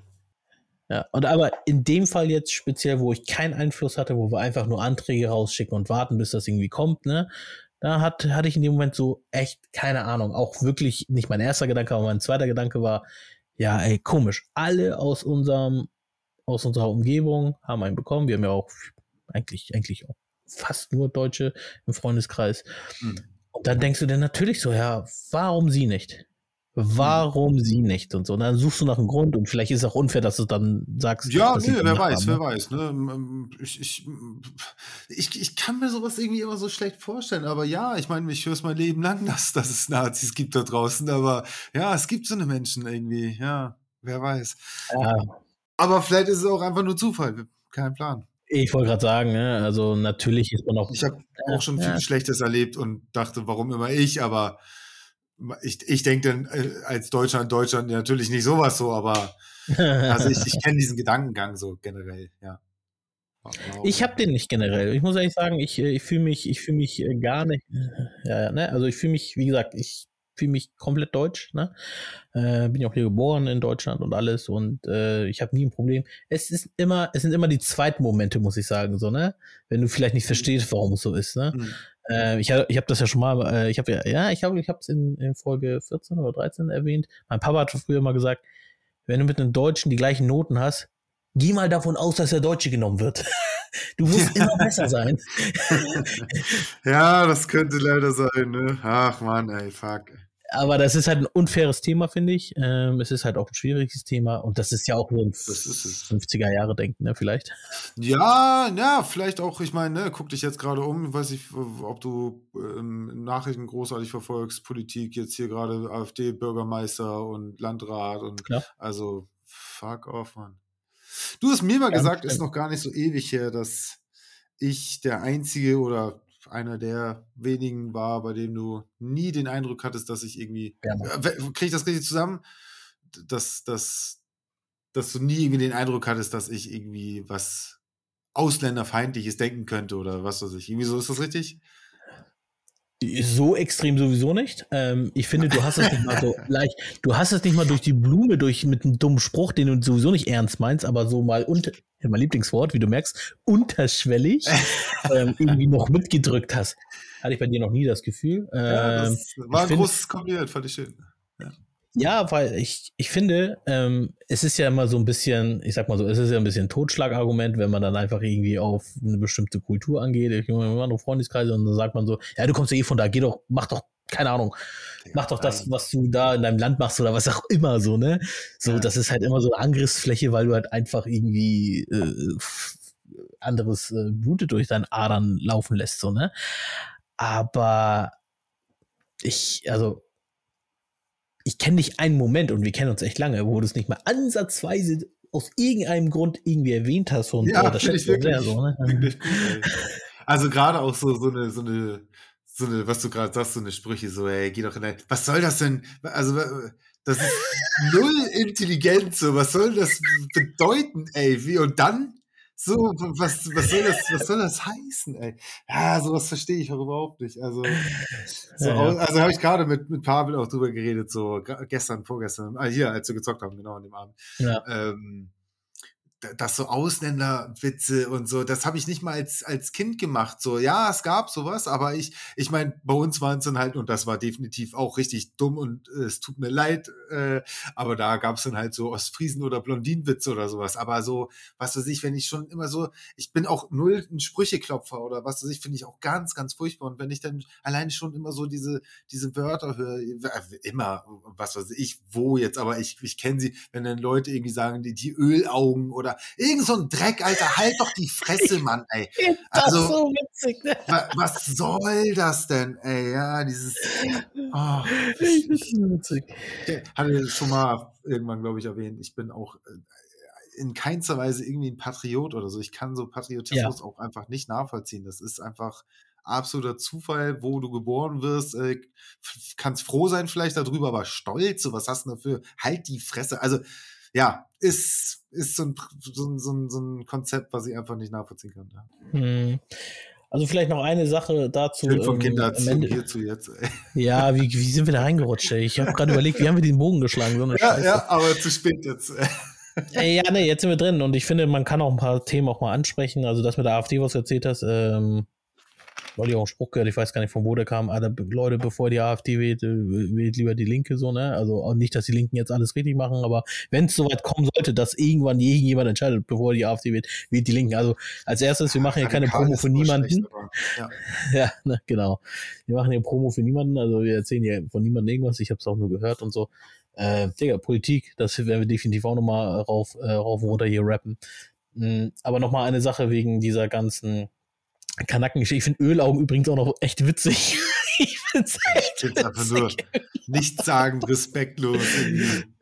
Ja, und aber in dem Fall jetzt speziell, wo ich keinen Einfluss hatte, wo wir einfach nur Anträge rausschicken und warten, bis das irgendwie kommt, ne? Da hat, hatte ich in dem Moment so echt keine Ahnung. Auch wirklich nicht mein erster Gedanke, aber mein zweiter Gedanke war, ja, ey, komisch. Alle aus unserem, aus unserer Umgebung haben einen bekommen. Wir haben ja auch eigentlich, eigentlich auch fast nur Deutsche im Freundeskreis. Mhm. Und dann denkst du dir natürlich so, ja, warum sie nicht? Warum mhm. sie nicht und so. Und dann suchst du nach einem Grund und vielleicht ist es auch unfair, dass du dann sagst. Ja, nee, wer weiß, haben, wer ne? weiß. Ne? Ich, ich, ich, ich, kann mir sowas irgendwie immer so schlecht vorstellen, aber ja, ich meine, ich höre es mein Leben lang, *laughs* dass, dass es Nazis gibt da draußen, aber ja, es gibt so eine Menschen irgendwie, ja, wer weiß. Ja. Aber vielleicht ist es auch einfach nur Zufall, kein Plan. Ich wollte gerade sagen, ne? also natürlich ist man auch. Ich habe auch schon viel Schlechtes erlebt und dachte, warum immer ich, aber ich, ich denke dann äh, als Deutschland, Deutschland natürlich nicht sowas so, aber also ich, ich kenne diesen Gedankengang so generell, ja. Ich habe den nicht generell. Ich muss ehrlich sagen, ich, äh, ich fühle mich, ich fühle mich äh, gar nicht. Ja, ja, ne? Also ich fühle mich, wie gesagt, ich fühle mich komplett deutsch. Ne? Äh, bin ja auch hier geboren in Deutschland und alles und äh, ich habe nie ein Problem. Es ist immer, es sind immer die zweiten Momente, muss ich sagen, so ne, wenn du vielleicht nicht verstehst, warum es so ist. Ne? Mhm. Äh, ich ich habe das ja schon mal, äh, ich habe ja, ja, ich habe, ich in, in Folge 14 oder 13 erwähnt. Mein Papa hat früher mal gesagt, wenn du mit einem Deutschen die gleichen Noten hast, geh mal davon aus, dass der Deutsche genommen wird. *laughs* Du musst immer besser sein. *laughs* ja, das könnte leider sein, ne? Ach man, ey, fuck aber das ist halt ein unfaires Thema, finde ich. Ähm, es ist halt auch ein schwieriges Thema und das ist ja auch nur ein 50er Jahre Denken, ne, vielleicht. Ja, ja, vielleicht auch, ich meine, ne, guck dich jetzt gerade um, ich weiß nicht, ob du ähm, Nachrichten großartig verfolgst, Politik, jetzt hier gerade AfD, Bürgermeister und Landrat und Klar. also fuck off, Mann. Du hast mir mal ja, gesagt, ist noch gar nicht so ewig her, dass ich der einzige oder einer der wenigen war, bei dem du nie den Eindruck hattest, dass ich irgendwie. Ja, äh, Kriege ich das richtig zusammen? Dass, dass, dass du nie irgendwie den Eindruck hattest, dass ich irgendwie was Ausländerfeindliches denken könnte oder was weiß ich. Irgendwie so ist das richtig? So extrem sowieso nicht. Ähm, ich finde, du hast es nicht mal so *laughs* leicht. Du hast es nicht mal durch die Blume, durch mit einem dummen Spruch, den du sowieso nicht ernst meinst, aber so mal unter, mein Lieblingswort, wie du merkst, unterschwellig *laughs* ähm, irgendwie noch mitgedrückt hast. Hatte ich bei dir noch nie das Gefühl. Ähm, ja, das war ein find, großes Kompliment, fand ich schön. Ja. Weil ich, ich finde, ähm, es ist ja immer so ein bisschen, ich sag mal so, es ist ja ein bisschen Totschlagargument, wenn man dann einfach irgendwie auf eine bestimmte Kultur angeht. Ich meine, nur Freundeskreise und dann sagt man so, ja, du kommst ja eh von da, geh doch, mach doch, keine Ahnung, mach doch das, was du da in deinem Land machst oder was auch immer so, ne? So, ja. das ist halt immer so eine Angriffsfläche, weil du halt einfach irgendwie äh, anderes äh, Blut durch deinen Adern laufen lässt, so, ne? Aber ich, also ich kenne nicht einen Moment und wir kennen uns echt lange, wo du es nicht mal ansatzweise aus irgendeinem Grund irgendwie erwähnt hast und ja, das ich wirklich, sehr so, ne? *laughs* wirklich gut, Also gerade auch so, so eine, so eine, so eine, was du gerade sagst, so eine Sprüche, so, ey, geh doch in dein, was soll das denn? Also, das ist *laughs* null Intelligenz, so, was soll das bedeuten, ey, wie, und dann so, was, was, soll das, was soll das heißen, ey? Ja, sowas verstehe ich auch überhaupt nicht. Also, so, ja, ja. also habe ich gerade mit, mit Pavel auch drüber geredet, so gestern, vorgestern, ah, hier, als wir gezockt haben, genau an dem Abend. Ja. Ähm, dass so Ausländerwitze und so, das habe ich nicht mal als, als Kind gemacht. So, ja, es gab sowas, aber ich, ich meine, bei uns waren es dann halt, und das war definitiv auch richtig dumm und äh, es tut mir leid, äh, aber da gab es dann halt so Ostfriesen- oder Blondinenwitze oder sowas. Aber so, was weiß ich, wenn ich schon immer so, ich bin auch null ein Sprücheklopfer oder was weiß ich, finde ich auch ganz, ganz furchtbar. Und wenn ich dann alleine schon immer so diese, diese Wörter höre, äh, immer, was weiß ich, wo jetzt, aber ich, ich kenne sie, wenn dann Leute irgendwie sagen, die, die Ölaugen oder oder irgend so ein Dreck, Alter, halt doch die Fresse, Mann, ey. Das also, so witzig, ne? was soll das denn, ey? Ja, dieses. Oh, ich, ich, witzig. Hatte schon mal irgendwann, glaube ich, erwähnt, ich bin auch äh, in keinster Weise irgendwie ein Patriot oder so. Ich kann so Patriotismus ja. auch einfach nicht nachvollziehen. Das ist einfach absoluter Zufall, wo du geboren wirst. Äh, kannst froh sein vielleicht darüber, aber stolz, so was hast du dafür? Halt die Fresse. Also ja, ist, ist so, ein, so, so, so ein Konzept, was ich einfach nicht nachvollziehen kann. Ja. Hm. Also vielleicht noch eine Sache dazu. Schön vom ähm, Kindererziehung hier zu jetzt. Ey. Ja, wie, wie sind wir da reingerutscht? Ey? Ich habe gerade überlegt, wie haben wir den Bogen geschlagen? So ja, Scheiße. ja, aber zu spät jetzt. *laughs* Ey, ja, nee, jetzt sind wir drin und ich finde, man kann auch ein paar Themen auch mal ansprechen. Also das mit der AfD, was du erzählt hast, ähm, weil ich auch einen Spruch gehört, ich weiß gar nicht, von wo der kam, aber Leute, bevor die AfD wählt, äh, wählt lieber die Linke so, ne? Also auch nicht, dass die Linken jetzt alles richtig machen, aber wenn es soweit kommen sollte, dass irgendwann irgendjemand entscheidet, bevor die AfD wählt, wählt die Linken. Also als erstes, wir machen hier keine Promo für niemanden. ja, *laughs* ja ne, genau. Wir machen hier Promo für niemanden, also wir erzählen hier von niemandem irgendwas, ich habe es auch nur gehört und so. Äh, Digga, Politik, das werden wir definitiv auch nochmal rauf, äh, rauf und runter hier rappen. Mhm, aber nochmal eine Sache wegen dieser ganzen Kanackengeschichte. Ich finde Ölaugen übrigens auch noch echt witzig. *laughs* ich finde es echt witzig. einfach nur nichts sagen, respektlos.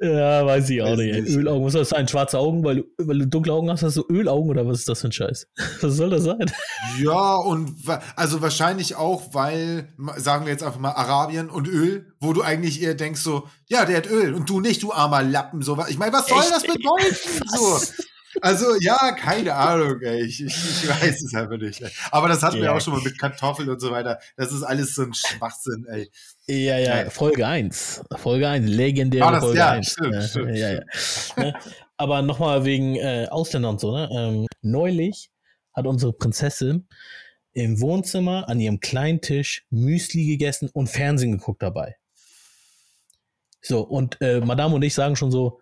Ja, weiß ich auch weiß nicht. nicht. Ölaugen, muss das sein? Schwarze Augen, weil du, weil du dunkle Augen hast, hast du Ölaugen oder was ist das für ein Scheiß? *laughs* Was soll das sein? Ja, und also wahrscheinlich auch, weil, sagen wir jetzt einfach mal Arabien und Öl, wo du eigentlich eher denkst so, ja, der hat Öl und du nicht, du armer Lappen. So, ich meine, was soll echt? das bedeuten? So. *laughs* Also, ja, keine Ahnung, ey. Ich, ich, ich weiß es einfach nicht. Ey. Aber das hatten ja. wir auch schon mal mit Kartoffeln und so weiter. Das ist alles so ein Schwachsinn, ey. Ja, ja, ja. Folge 1. Folge 1, legendäre ah, das, Folge ja, 1. Stimmt, ja, stimmt, ja, ja. Ne? Aber nochmal wegen äh, Ausländern und so, ne? Ähm, neulich hat unsere Prinzessin im Wohnzimmer an ihrem kleinen Tisch Müsli gegessen und Fernsehen geguckt dabei. So, und äh, Madame und ich sagen schon so,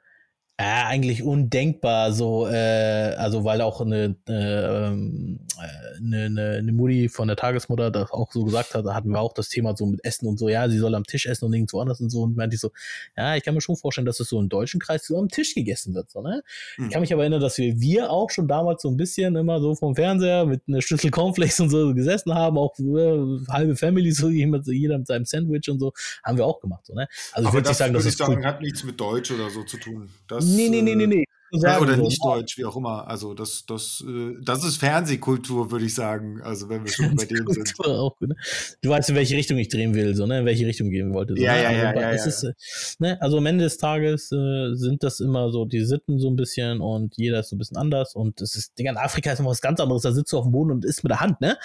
äh, eigentlich undenkbar, so, äh, also weil auch eine, äh, ähm, äh, eine, eine, eine Mutti von der Tagesmutter das auch so gesagt hat, da hatten wir auch das Thema so mit Essen und so, ja, sie soll am Tisch essen und nirgendwo anders und so. Und meinte ich so, ja, ich kann mir schon vorstellen, dass es so im deutschen Kreis so am Tisch gegessen wird. So, ne? Mhm. Ich kann mich aber erinnern, dass wir, wir auch schon damals so ein bisschen immer so vom Fernseher mit einer Schlüssel Cornflakes und so gesessen haben, auch äh, halbe Family, so jeder, jeder mit seinem Sandwich und so, haben wir auch gemacht. So, ne? Also ich würde nicht sagen, dass es sagen, cool. hat nichts mit Deutsch oder so zu tun. Das Nee, nee, nee, nee, nee. Ja, oder nicht Deutsch, wie auch immer. Also das, das, äh, das ist Fernsehkultur, würde ich sagen. Also wenn wir schon bei dem sind. Auch, ne? Du weißt, in welche Richtung ich drehen will, so, ne? In welche Richtung gehen wollte. So, ja, ne? ja, also, ja, ja, ja, ist, ne? Also am Ende des Tages äh, sind das immer so die Sitten so ein bisschen und jeder ist so ein bisschen anders und es ist, Digga, in Afrika ist immer was ganz anderes. Da sitzt du auf dem Boden und isst mit der Hand, ne?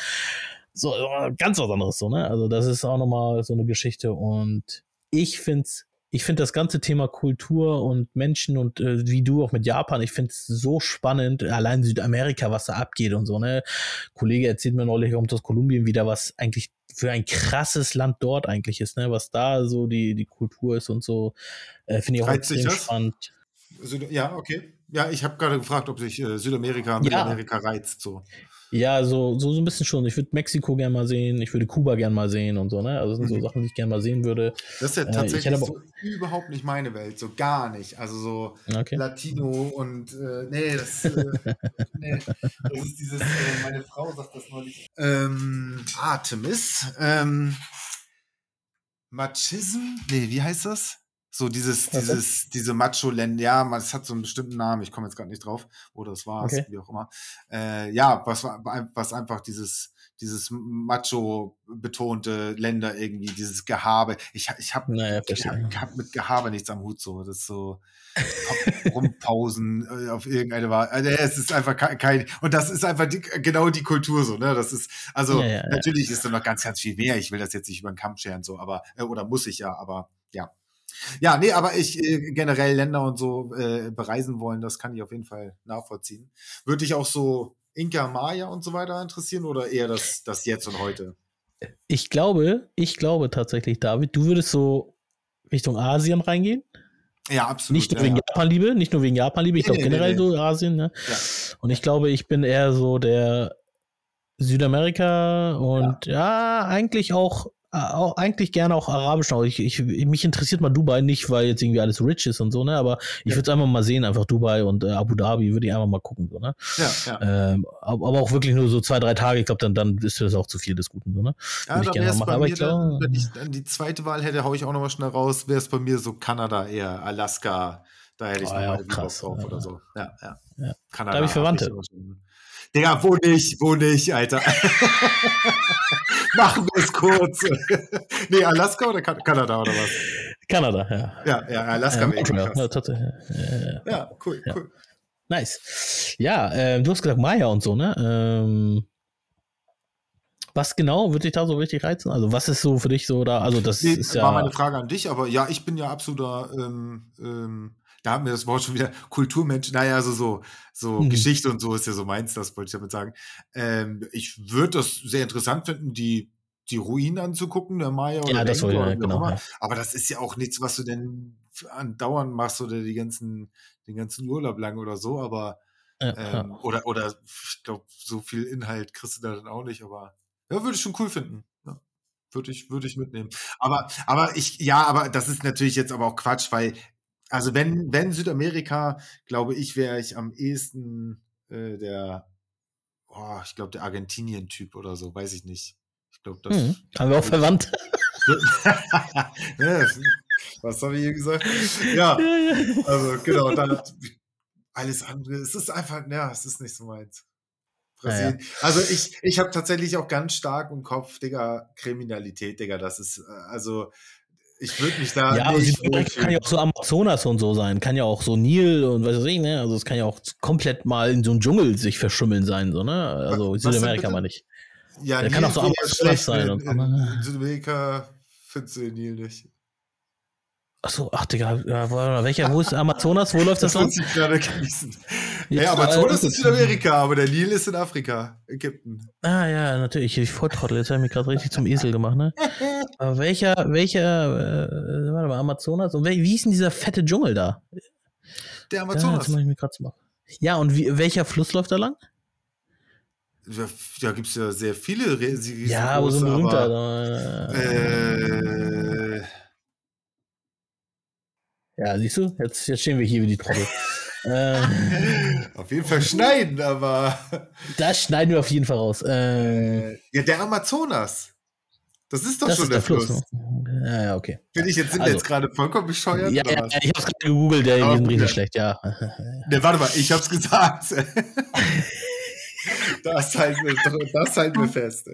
So, ganz was anderes, so, ne? Also das ist auch nochmal so eine Geschichte und ich finde es ich finde das ganze Thema Kultur und Menschen und äh, wie du auch mit Japan, ich finde es so spannend, allein Südamerika, was da abgeht und so, ne? Kollege erzählt mir neulich auch aus Kolumbien wieder, was eigentlich für ein krasses Land dort eigentlich ist, ne? Was da so die, die Kultur ist und so, äh, finde ich auch extrem spannend. Ja, okay. Ja, ich habe gerade gefragt, ob sich äh, Südamerika, Mittelamerika ja. reizt. So. Ja, so, so, so ein bisschen schon. Ich würde Mexiko gerne mal sehen, ich würde Kuba gerne mal sehen und so, ne? Also das sind so mhm. Sachen, die ich gerne mal sehen würde. Das ist ja äh, tatsächlich so überhaupt nicht meine Welt, so gar nicht. Also so okay. Latino und äh, nee, das, äh, *laughs* nee, das ist dieses, äh, meine Frau sagt das neulich. Ähm, Artemis. Ähm, Machism? Nee, wie heißt das? So dieses, *laughs* okay. dieses, diese Macho-Länder, ja, es hat so einen bestimmten Namen, ich komme jetzt gerade nicht drauf, oder es war es, okay. wie auch immer. Äh, ja, was, was einfach dieses, dieses Macho-betonte Länder irgendwie, dieses Gehabe. Ich, ich habe naja, ich hab, hab mit Gehabe nichts am Hut, so. Das ist so *laughs* rumpausen äh, auf irgendeine Wahl. Also, es ist einfach kein, kein, und das ist einfach die, genau die Kultur so, ne? Das ist, also ja, ja, natürlich ja. ist da noch ganz, ganz viel mehr. Ich will das jetzt nicht über den Kamm scheren, so, aber, äh, oder muss ich ja, aber ja. Ja, nee, aber ich äh, generell Länder und so äh, bereisen wollen, das kann ich auf jeden Fall nachvollziehen. Würde dich auch so Inka, Maya und so weiter interessieren oder eher das, das Jetzt und Heute? Ich glaube, ich glaube tatsächlich, David, du würdest so Richtung Asien reingehen. Ja, absolut. Nicht nur ja, wegen ja. Japan-Liebe, nicht nur wegen Japan-Liebe, ich Nee, glaube nee, generell nee, so Asien, ne? Ja. Und ich glaube, ich bin eher so der Südamerika und ja, eigentlich auch, auch eigentlich gerne auch arabisch. Auch ich, ich, mich interessiert mal Dubai nicht, weil jetzt irgendwie alles rich ist und so, ne? Aber ich würde es einfach mal sehen, einfach Dubai und äh, Abu Dhabi würde ich einfach mal gucken, so, ne? Ja, ja. Ähm, aber auch wirklich nur so zwei, drei Tage. Ich glaube, dann, dann ist das auch zu viel des Guten, so, ne? Ja, Würde ich gerne machen, aber ich glaube- dann, wenn ich dann die zweite Wahl hätte, hau ich auch nochmal schnell raus, wäre es bei mir so Kanada eher, Alaska, da hätte ich Oh, noch ja, krass, drauf ja. oder so. Ja, ja. Ja. Kanada. Da hab ich Verwandte. aber schon- Digga, wo nicht, wo nicht, Alter. *laughs* Machen wir es kurz. *laughs* nee, Alaska oder kan Kanada oder was? Kanada, ja. Ja, ja, Alaska Äh, krass. ja, tatsächlich. Äh, Ja, cool, Ja. cool. Nice. Ja, ähm, du hast gesagt Maya und so, ne? Ähm, was genau würde dich da so richtig reizen? Also, was ist so für dich so da? Also, das Nee, ist war ja. meine Frage an dich, aber ja, ich bin ja absoluter, ähm, ähm, da haben wir das Wort schon wieder, Kulturmensch, naja, also so, so Mhm. Geschichte und so ist ja so meins, das wollte ich damit sagen. Ähm, ich würde das sehr interessant finden, die, die Ruinen anzugucken, der Maya oder Ja, das oder ja, auch genau, ja. Aber das ist ja auch nichts, was du denn andauernd machst oder die ganzen, den ganzen Urlaub lang oder so, aber Ja, ähm, oder, oder ich glaube, so viel Inhalt kriegst du da dann auch nicht, aber ja, würde ich schon cool finden. Ja. Würde ich, würde ich mitnehmen. Aber, aber ich, ja, aber das ist natürlich jetzt aber auch Quatsch, weil, also wenn, wenn Südamerika, glaube ich, wäre ich am ehesten äh, der, oh, ich glaube, der Argentinien-Typ oder so, weiß ich nicht. Ich glaube, das. Hm. Haben wir auch verwandt. *laughs* ja, was habe ich hier gesagt? Ja, *laughs* also genau, dann alles andere. Es ist einfach, ja, es ist nicht so meins. Brasilien. Also ich, ich habe tatsächlich auch ganz stark im Kopf, Digga, Kriminalität, Digga. Das ist, äh, also ich würde mich da Ja, aber nicht Südamerika kann ja auch so Amazonas und so sein. Kann ja auch so Nil und was weiß ich, ne? Also, es kann ja auch komplett mal in so einem Dschungel sich verschimmeln sein, so, ne? Also, Was Südamerika mal nicht. Ja, der kann auch so Amazonas sein in, in Südamerika findest du den Nil nicht. Achso, ach, Digga, ja, warte mal, welcher, wo ist Amazonas? Wo läuft das Das muss lang? ich gerade genießen. Ja, Ja, Amazonas äh, ist Südamerika, aber der Nil ist in Afrika, Ägypten. Ah ja, natürlich. Ich Volltrottel. Jetzt habe ich mich gerade richtig zum Esel gemacht, ne? *laughs* Aber welcher, welcher, äh, warte mal, Amazonas? Und wie ist denn dieser fette Dschungel da? Der Ja, Amazonas. mach ich mir grad ja, und wie, welcher Fluss läuft da lang? Ja, da gibt es ja sehr viele riesengroße, ja, aber so ein berühmter. aber, äh, äh, ja, siehst du? Jetzt, jetzt stehen wir hier wie die Trottel. *laughs* äh, auf jeden Fall schneiden, aber *laughs* das schneiden wir auf jeden Fall raus. Äh, äh, ja, der Amazonas. Das ist doch das schon ist der, der Fluss. Fluss. Ja, ja, okay. Bin ich jetzt, sind wir Also. jetzt gerade vollkommen bescheuert? Ja, ja, was? ich habe es gerade gegoogelt, der ist ja. schlecht, ja. Ne, warte mal, ich hab's gesagt. *laughs* das halten wir, das halten wir fest.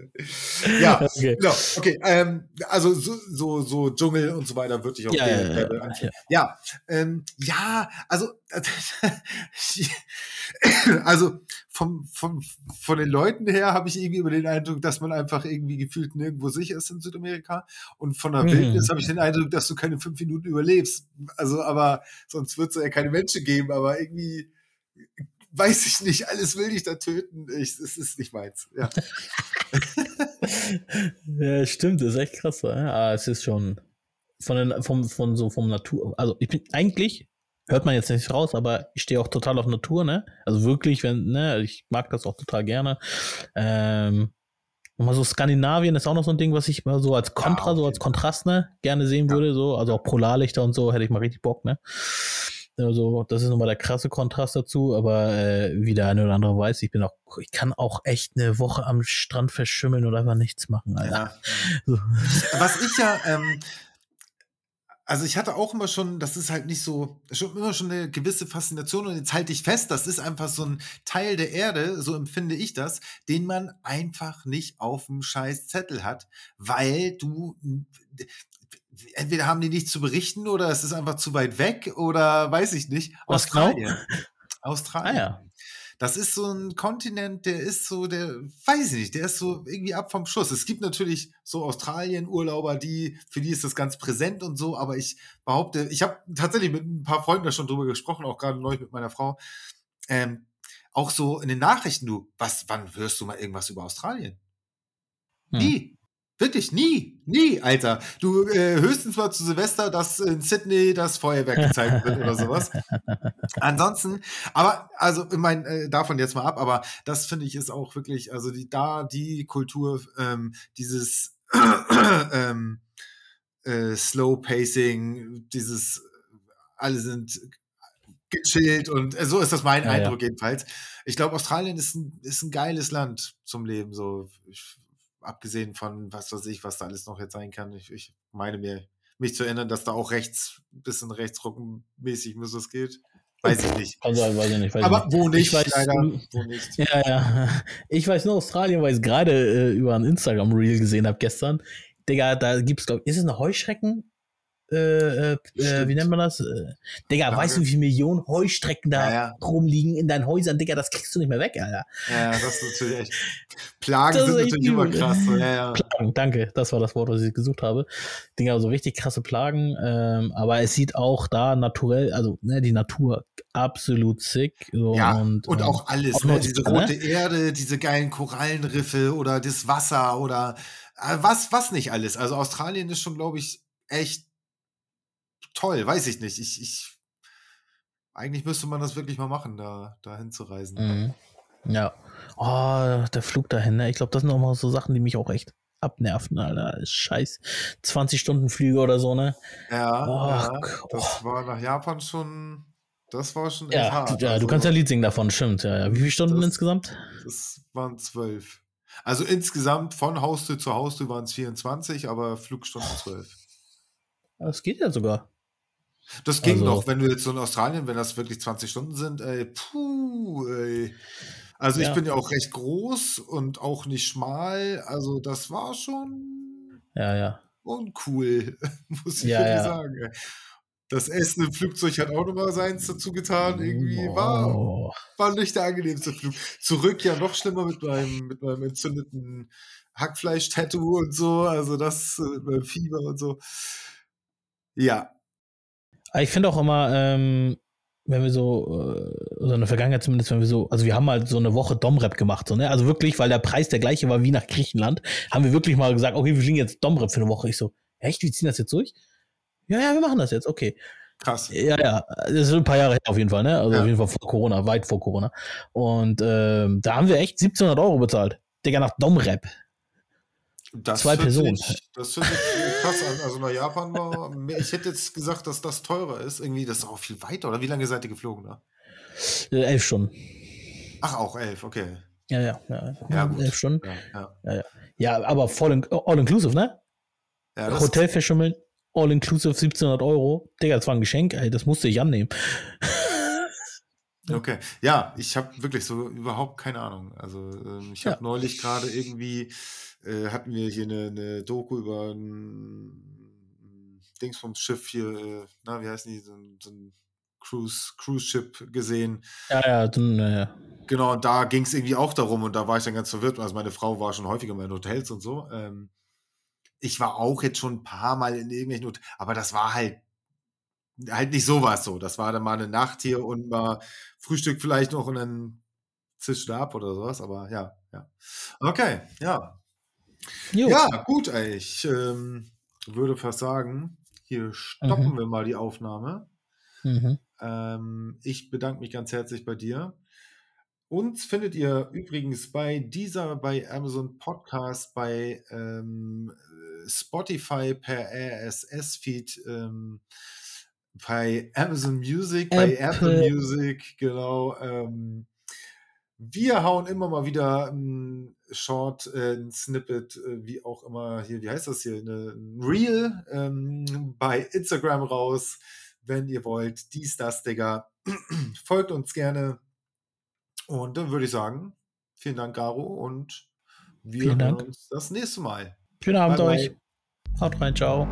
Ja, Okay. genau. Okay, ähm, also so, so, so Dschungel und so weiter würde ich auch Ja, gerne ja, ja, gerne anfangen. Ja, ähm, ja, also, *laughs* also vom, vom, von den Leuten her habe ich irgendwie über den Eindruck, dass man einfach irgendwie gefühlt nirgendwo sicher ist in Südamerika. Und von der Mhm. Wildnis habe ich den Eindruck, dass du keine fünf Minuten überlebst. Also, aber sonst wird es ja keine Menschen geben, aber irgendwie weiß ich nicht, alles will dich da töten. Ich, es ist nicht meins. Ja. *laughs* Ja, stimmt, das ist echt krass. Ja, Ah, es ist schon von, den, vom, von so vom Natur. Also ich bin eigentlich, hört man jetzt nicht raus, aber ich stehe auch total auf Natur, ne? Also wirklich, wenn, ne, ich mag das auch total gerne. Ähm, und mal so Skandinavien ist auch noch so ein Ding, was ich mal so als Kontra, so okay. als Kontrast, ne, gerne sehen Ja. würde, so, also auch Polarlichter und so, hätte ich mal richtig Bock, ne? Also, das ist nochmal der krasse Kontrast dazu, aber äh, wie der eine oder andere weiß, ich bin auch, ich kann auch echt eine Woche am Strand verschimmeln und einfach nichts machen, Alter. Ja. *laughs* So. Was ich ja, ähm, also ich hatte auch immer schon, das ist halt nicht so, schon immer schon eine gewisse Faszination und jetzt halte ich fest, das ist einfach so ein Teil der Erde, so empfinde ich das, den man einfach nicht auf dem scheiß Zettel hat, weil du entweder haben die nichts zu berichten oder es ist einfach zu weit weg oder weiß ich nicht. Was genau? Australien. Australien. Ah ja. Das ist so ein Kontinent, der ist so, der, weiß ich nicht, der ist so irgendwie ab vom Schuss. Es gibt natürlich so Australien-Urlauber, die, für die ist das ganz präsent und so, aber ich behaupte, ich habe tatsächlich mit ein paar Freunden da schon drüber gesprochen, auch gerade neulich mit meiner Frau. Ähm, auch so in den Nachrichten, du, was, wann hörst du mal irgendwas über Australien? Hm. Nie. Wirklich nie, nie, Alter. Du äh, höchstens mal zu Silvester, dass in Sydney das Feuerwerk gezeigt wird oder sowas. *laughs* Ansonsten, aber also ich meine äh, davon jetzt mal ab, aber das finde ich ist auch wirklich, also die da die Kultur, ähm, dieses *clears throat* ähm, äh, Slow Pacing, dieses alle sind gechillt und äh, so ist das mein ja, Eindruck ja. jedenfalls. Ich glaube, Australien ist ein, ist ein geiles Land zum Leben. So, ich abgesehen von was weiß ich, was da alles noch jetzt sein kann. Ich, ich meine mir, mich zu erinnern, dass da auch rechts, ein bisschen rechtsruckenmäßig muss es geht. Weiß ich nicht. Sein, weiß ich nicht. Weiß Aber nicht. wo nicht, ich weiß, leider, wo nicht. Ja, ja. *laughs* Ich weiß nur Australien, weil ich es gerade äh, über ein Instagram-Reel gesehen habe gestern. Digga, da gibt es, glaube ich, ist es eine Heuschrecken? Äh, äh, äh, wie nennt man das? Äh, Digga, weißt du, wie viele Millionen Heustrecken da ja, ja. rumliegen in deinen Häusern? Digga, das kriegst du nicht mehr weg, Alter. Ja, das ist natürlich echt. *laughs* Plagen das sind natürlich immer krass. Ja. Plagen, danke. Das war das Wort, was ich gesucht habe. Digga, so richtig krasse Plagen. Ähm, aber es sieht auch da naturell, also ne, die Natur absolut sick. So, ja, und, und auch alles. Auch ne? Diese rote ne? Erde, diese geilen Korallenriffe oder das Wasser oder äh, was, was nicht alles. Also Australien ist schon, glaube ich, echt toll, weiß ich nicht. Ich, ich, eigentlich müsste man das wirklich mal machen, da, da hinzureisen. Mhm. Ja. Oh, der Flug dahin, ne? Ich glaube, das sind auch mal so Sachen, die mich auch echt abnerven, Alter. Scheiß 20 Stunden Flüge oder so, ne? Ja, oh, ja das war nach Japan schon, das war schon ja, hart. Ja, also, du kannst ja Lied singen davon, stimmt. Ja, ja. Wie viele Stunden das, insgesamt? Das waren zwölf. Also insgesamt von Haustür zu Haustür waren es 24, aber Flugstunden zwölf. Das geht ja sogar. Das ging also, noch, wenn du jetzt so in Australien, wenn das wirklich 20 Stunden sind, ey, puh, ey. Also ja. ich bin ja auch recht groß und auch nicht schmal, also das war schon ja, ja. uncool, *laughs* muss ich ja, wirklich ja. sagen. Das Essen im Flugzeug hat auch nochmal seins dazu getan. Irgendwie war, war nicht der angenehmste Flug. Zurück ja noch schlimmer mit meinem, mit meinem entzündeten Hackfleisch-Tattoo und so. Also das, mit meinem Fieber und so. Ja, ich finde auch immer, ähm, wenn wir so, äh, so in der Vergangenheit zumindest, wenn wir so, also wir haben mal so eine Woche Domrep gemacht, so, ne? Also wirklich, weil der Preis der gleiche war wie nach Griechenland, haben wir wirklich mal gesagt, okay, wir fliegen jetzt Domrep für eine Woche. Ich so, echt, wir ziehen das jetzt durch? Ja, ja, wir machen das jetzt, okay. Krass. Ja, ja, das ist ein paar Jahre her auf jeden Fall, ne? Also ja. auf jeden Fall vor Corona, weit vor Corona. Und ähm, da haben wir echt 1700 Euro bezahlt. Digga, nach Domrep. Das Zwei Personen. Sich, das hört sich krass an. Also nach Japan war. Ich hätte jetzt gesagt, dass das teurer ist. Irgendwie, das ist auch viel weiter. Oder wie lange seid ihr geflogen da? Äh, elf Stunden. Ach, auch elf, okay. Ja, ja, ja. ja. Elf Stunden. Ja, ja. ja, ja. aber voll in, all inclusive, ne? Ja, Hotel verschimmeln, all inclusive 1700 Euro. Digga, das war ein Geschenk, ey, das musste ich annehmen. Okay, ja, ich habe wirklich so überhaupt keine Ahnung. Also ähm, ich habe neulich gerade irgendwie äh, hatten wir hier eine, eine Doku über ein Dings vom Schiff hier, äh, na, wie heißen die, so, so ein Cruise, Cruise Ship gesehen. Ja, ja, dann, ja. Genau, und da ging es irgendwie auch darum und da war ich dann ganz verwirrt. Also meine Frau war schon häufiger mal in Hotels und so. Ähm, ich war auch jetzt schon ein paar Mal in irgendwelchen Hotels, aber das war halt halt nicht sowas so. Das war dann mal eine Nacht hier und mal Frühstück vielleicht noch und dann zischt ab oder sowas, aber ja, ja. Okay, ja. Jo. Ja, gut, ey. Ich ähm, würde fast sagen, hier stoppen mhm. wir mal die Aufnahme. Mhm. Ähm, ich bedanke mich ganz herzlich bei dir. Uns findet ihr übrigens bei dieser, bei Amazon Podcast, bei ähm, Spotify per RSS-Feed, ähm, bei Amazon Music, Apple. bei Apple Music, genau. Ähm, wir hauen immer mal wieder ein Short, äh, ein Snippet, äh, wie auch immer hier, wie heißt das hier, eine, ein Reel ähm, bei Instagram raus, wenn ihr wollt. Dies, das, Digga. *clears throat* Folgt uns gerne. Und dann würde ich sagen, vielen Dank, Garo, und wir sehen uns das nächste Mal. Schönen Abend bye, euch. Haut rein, ciao.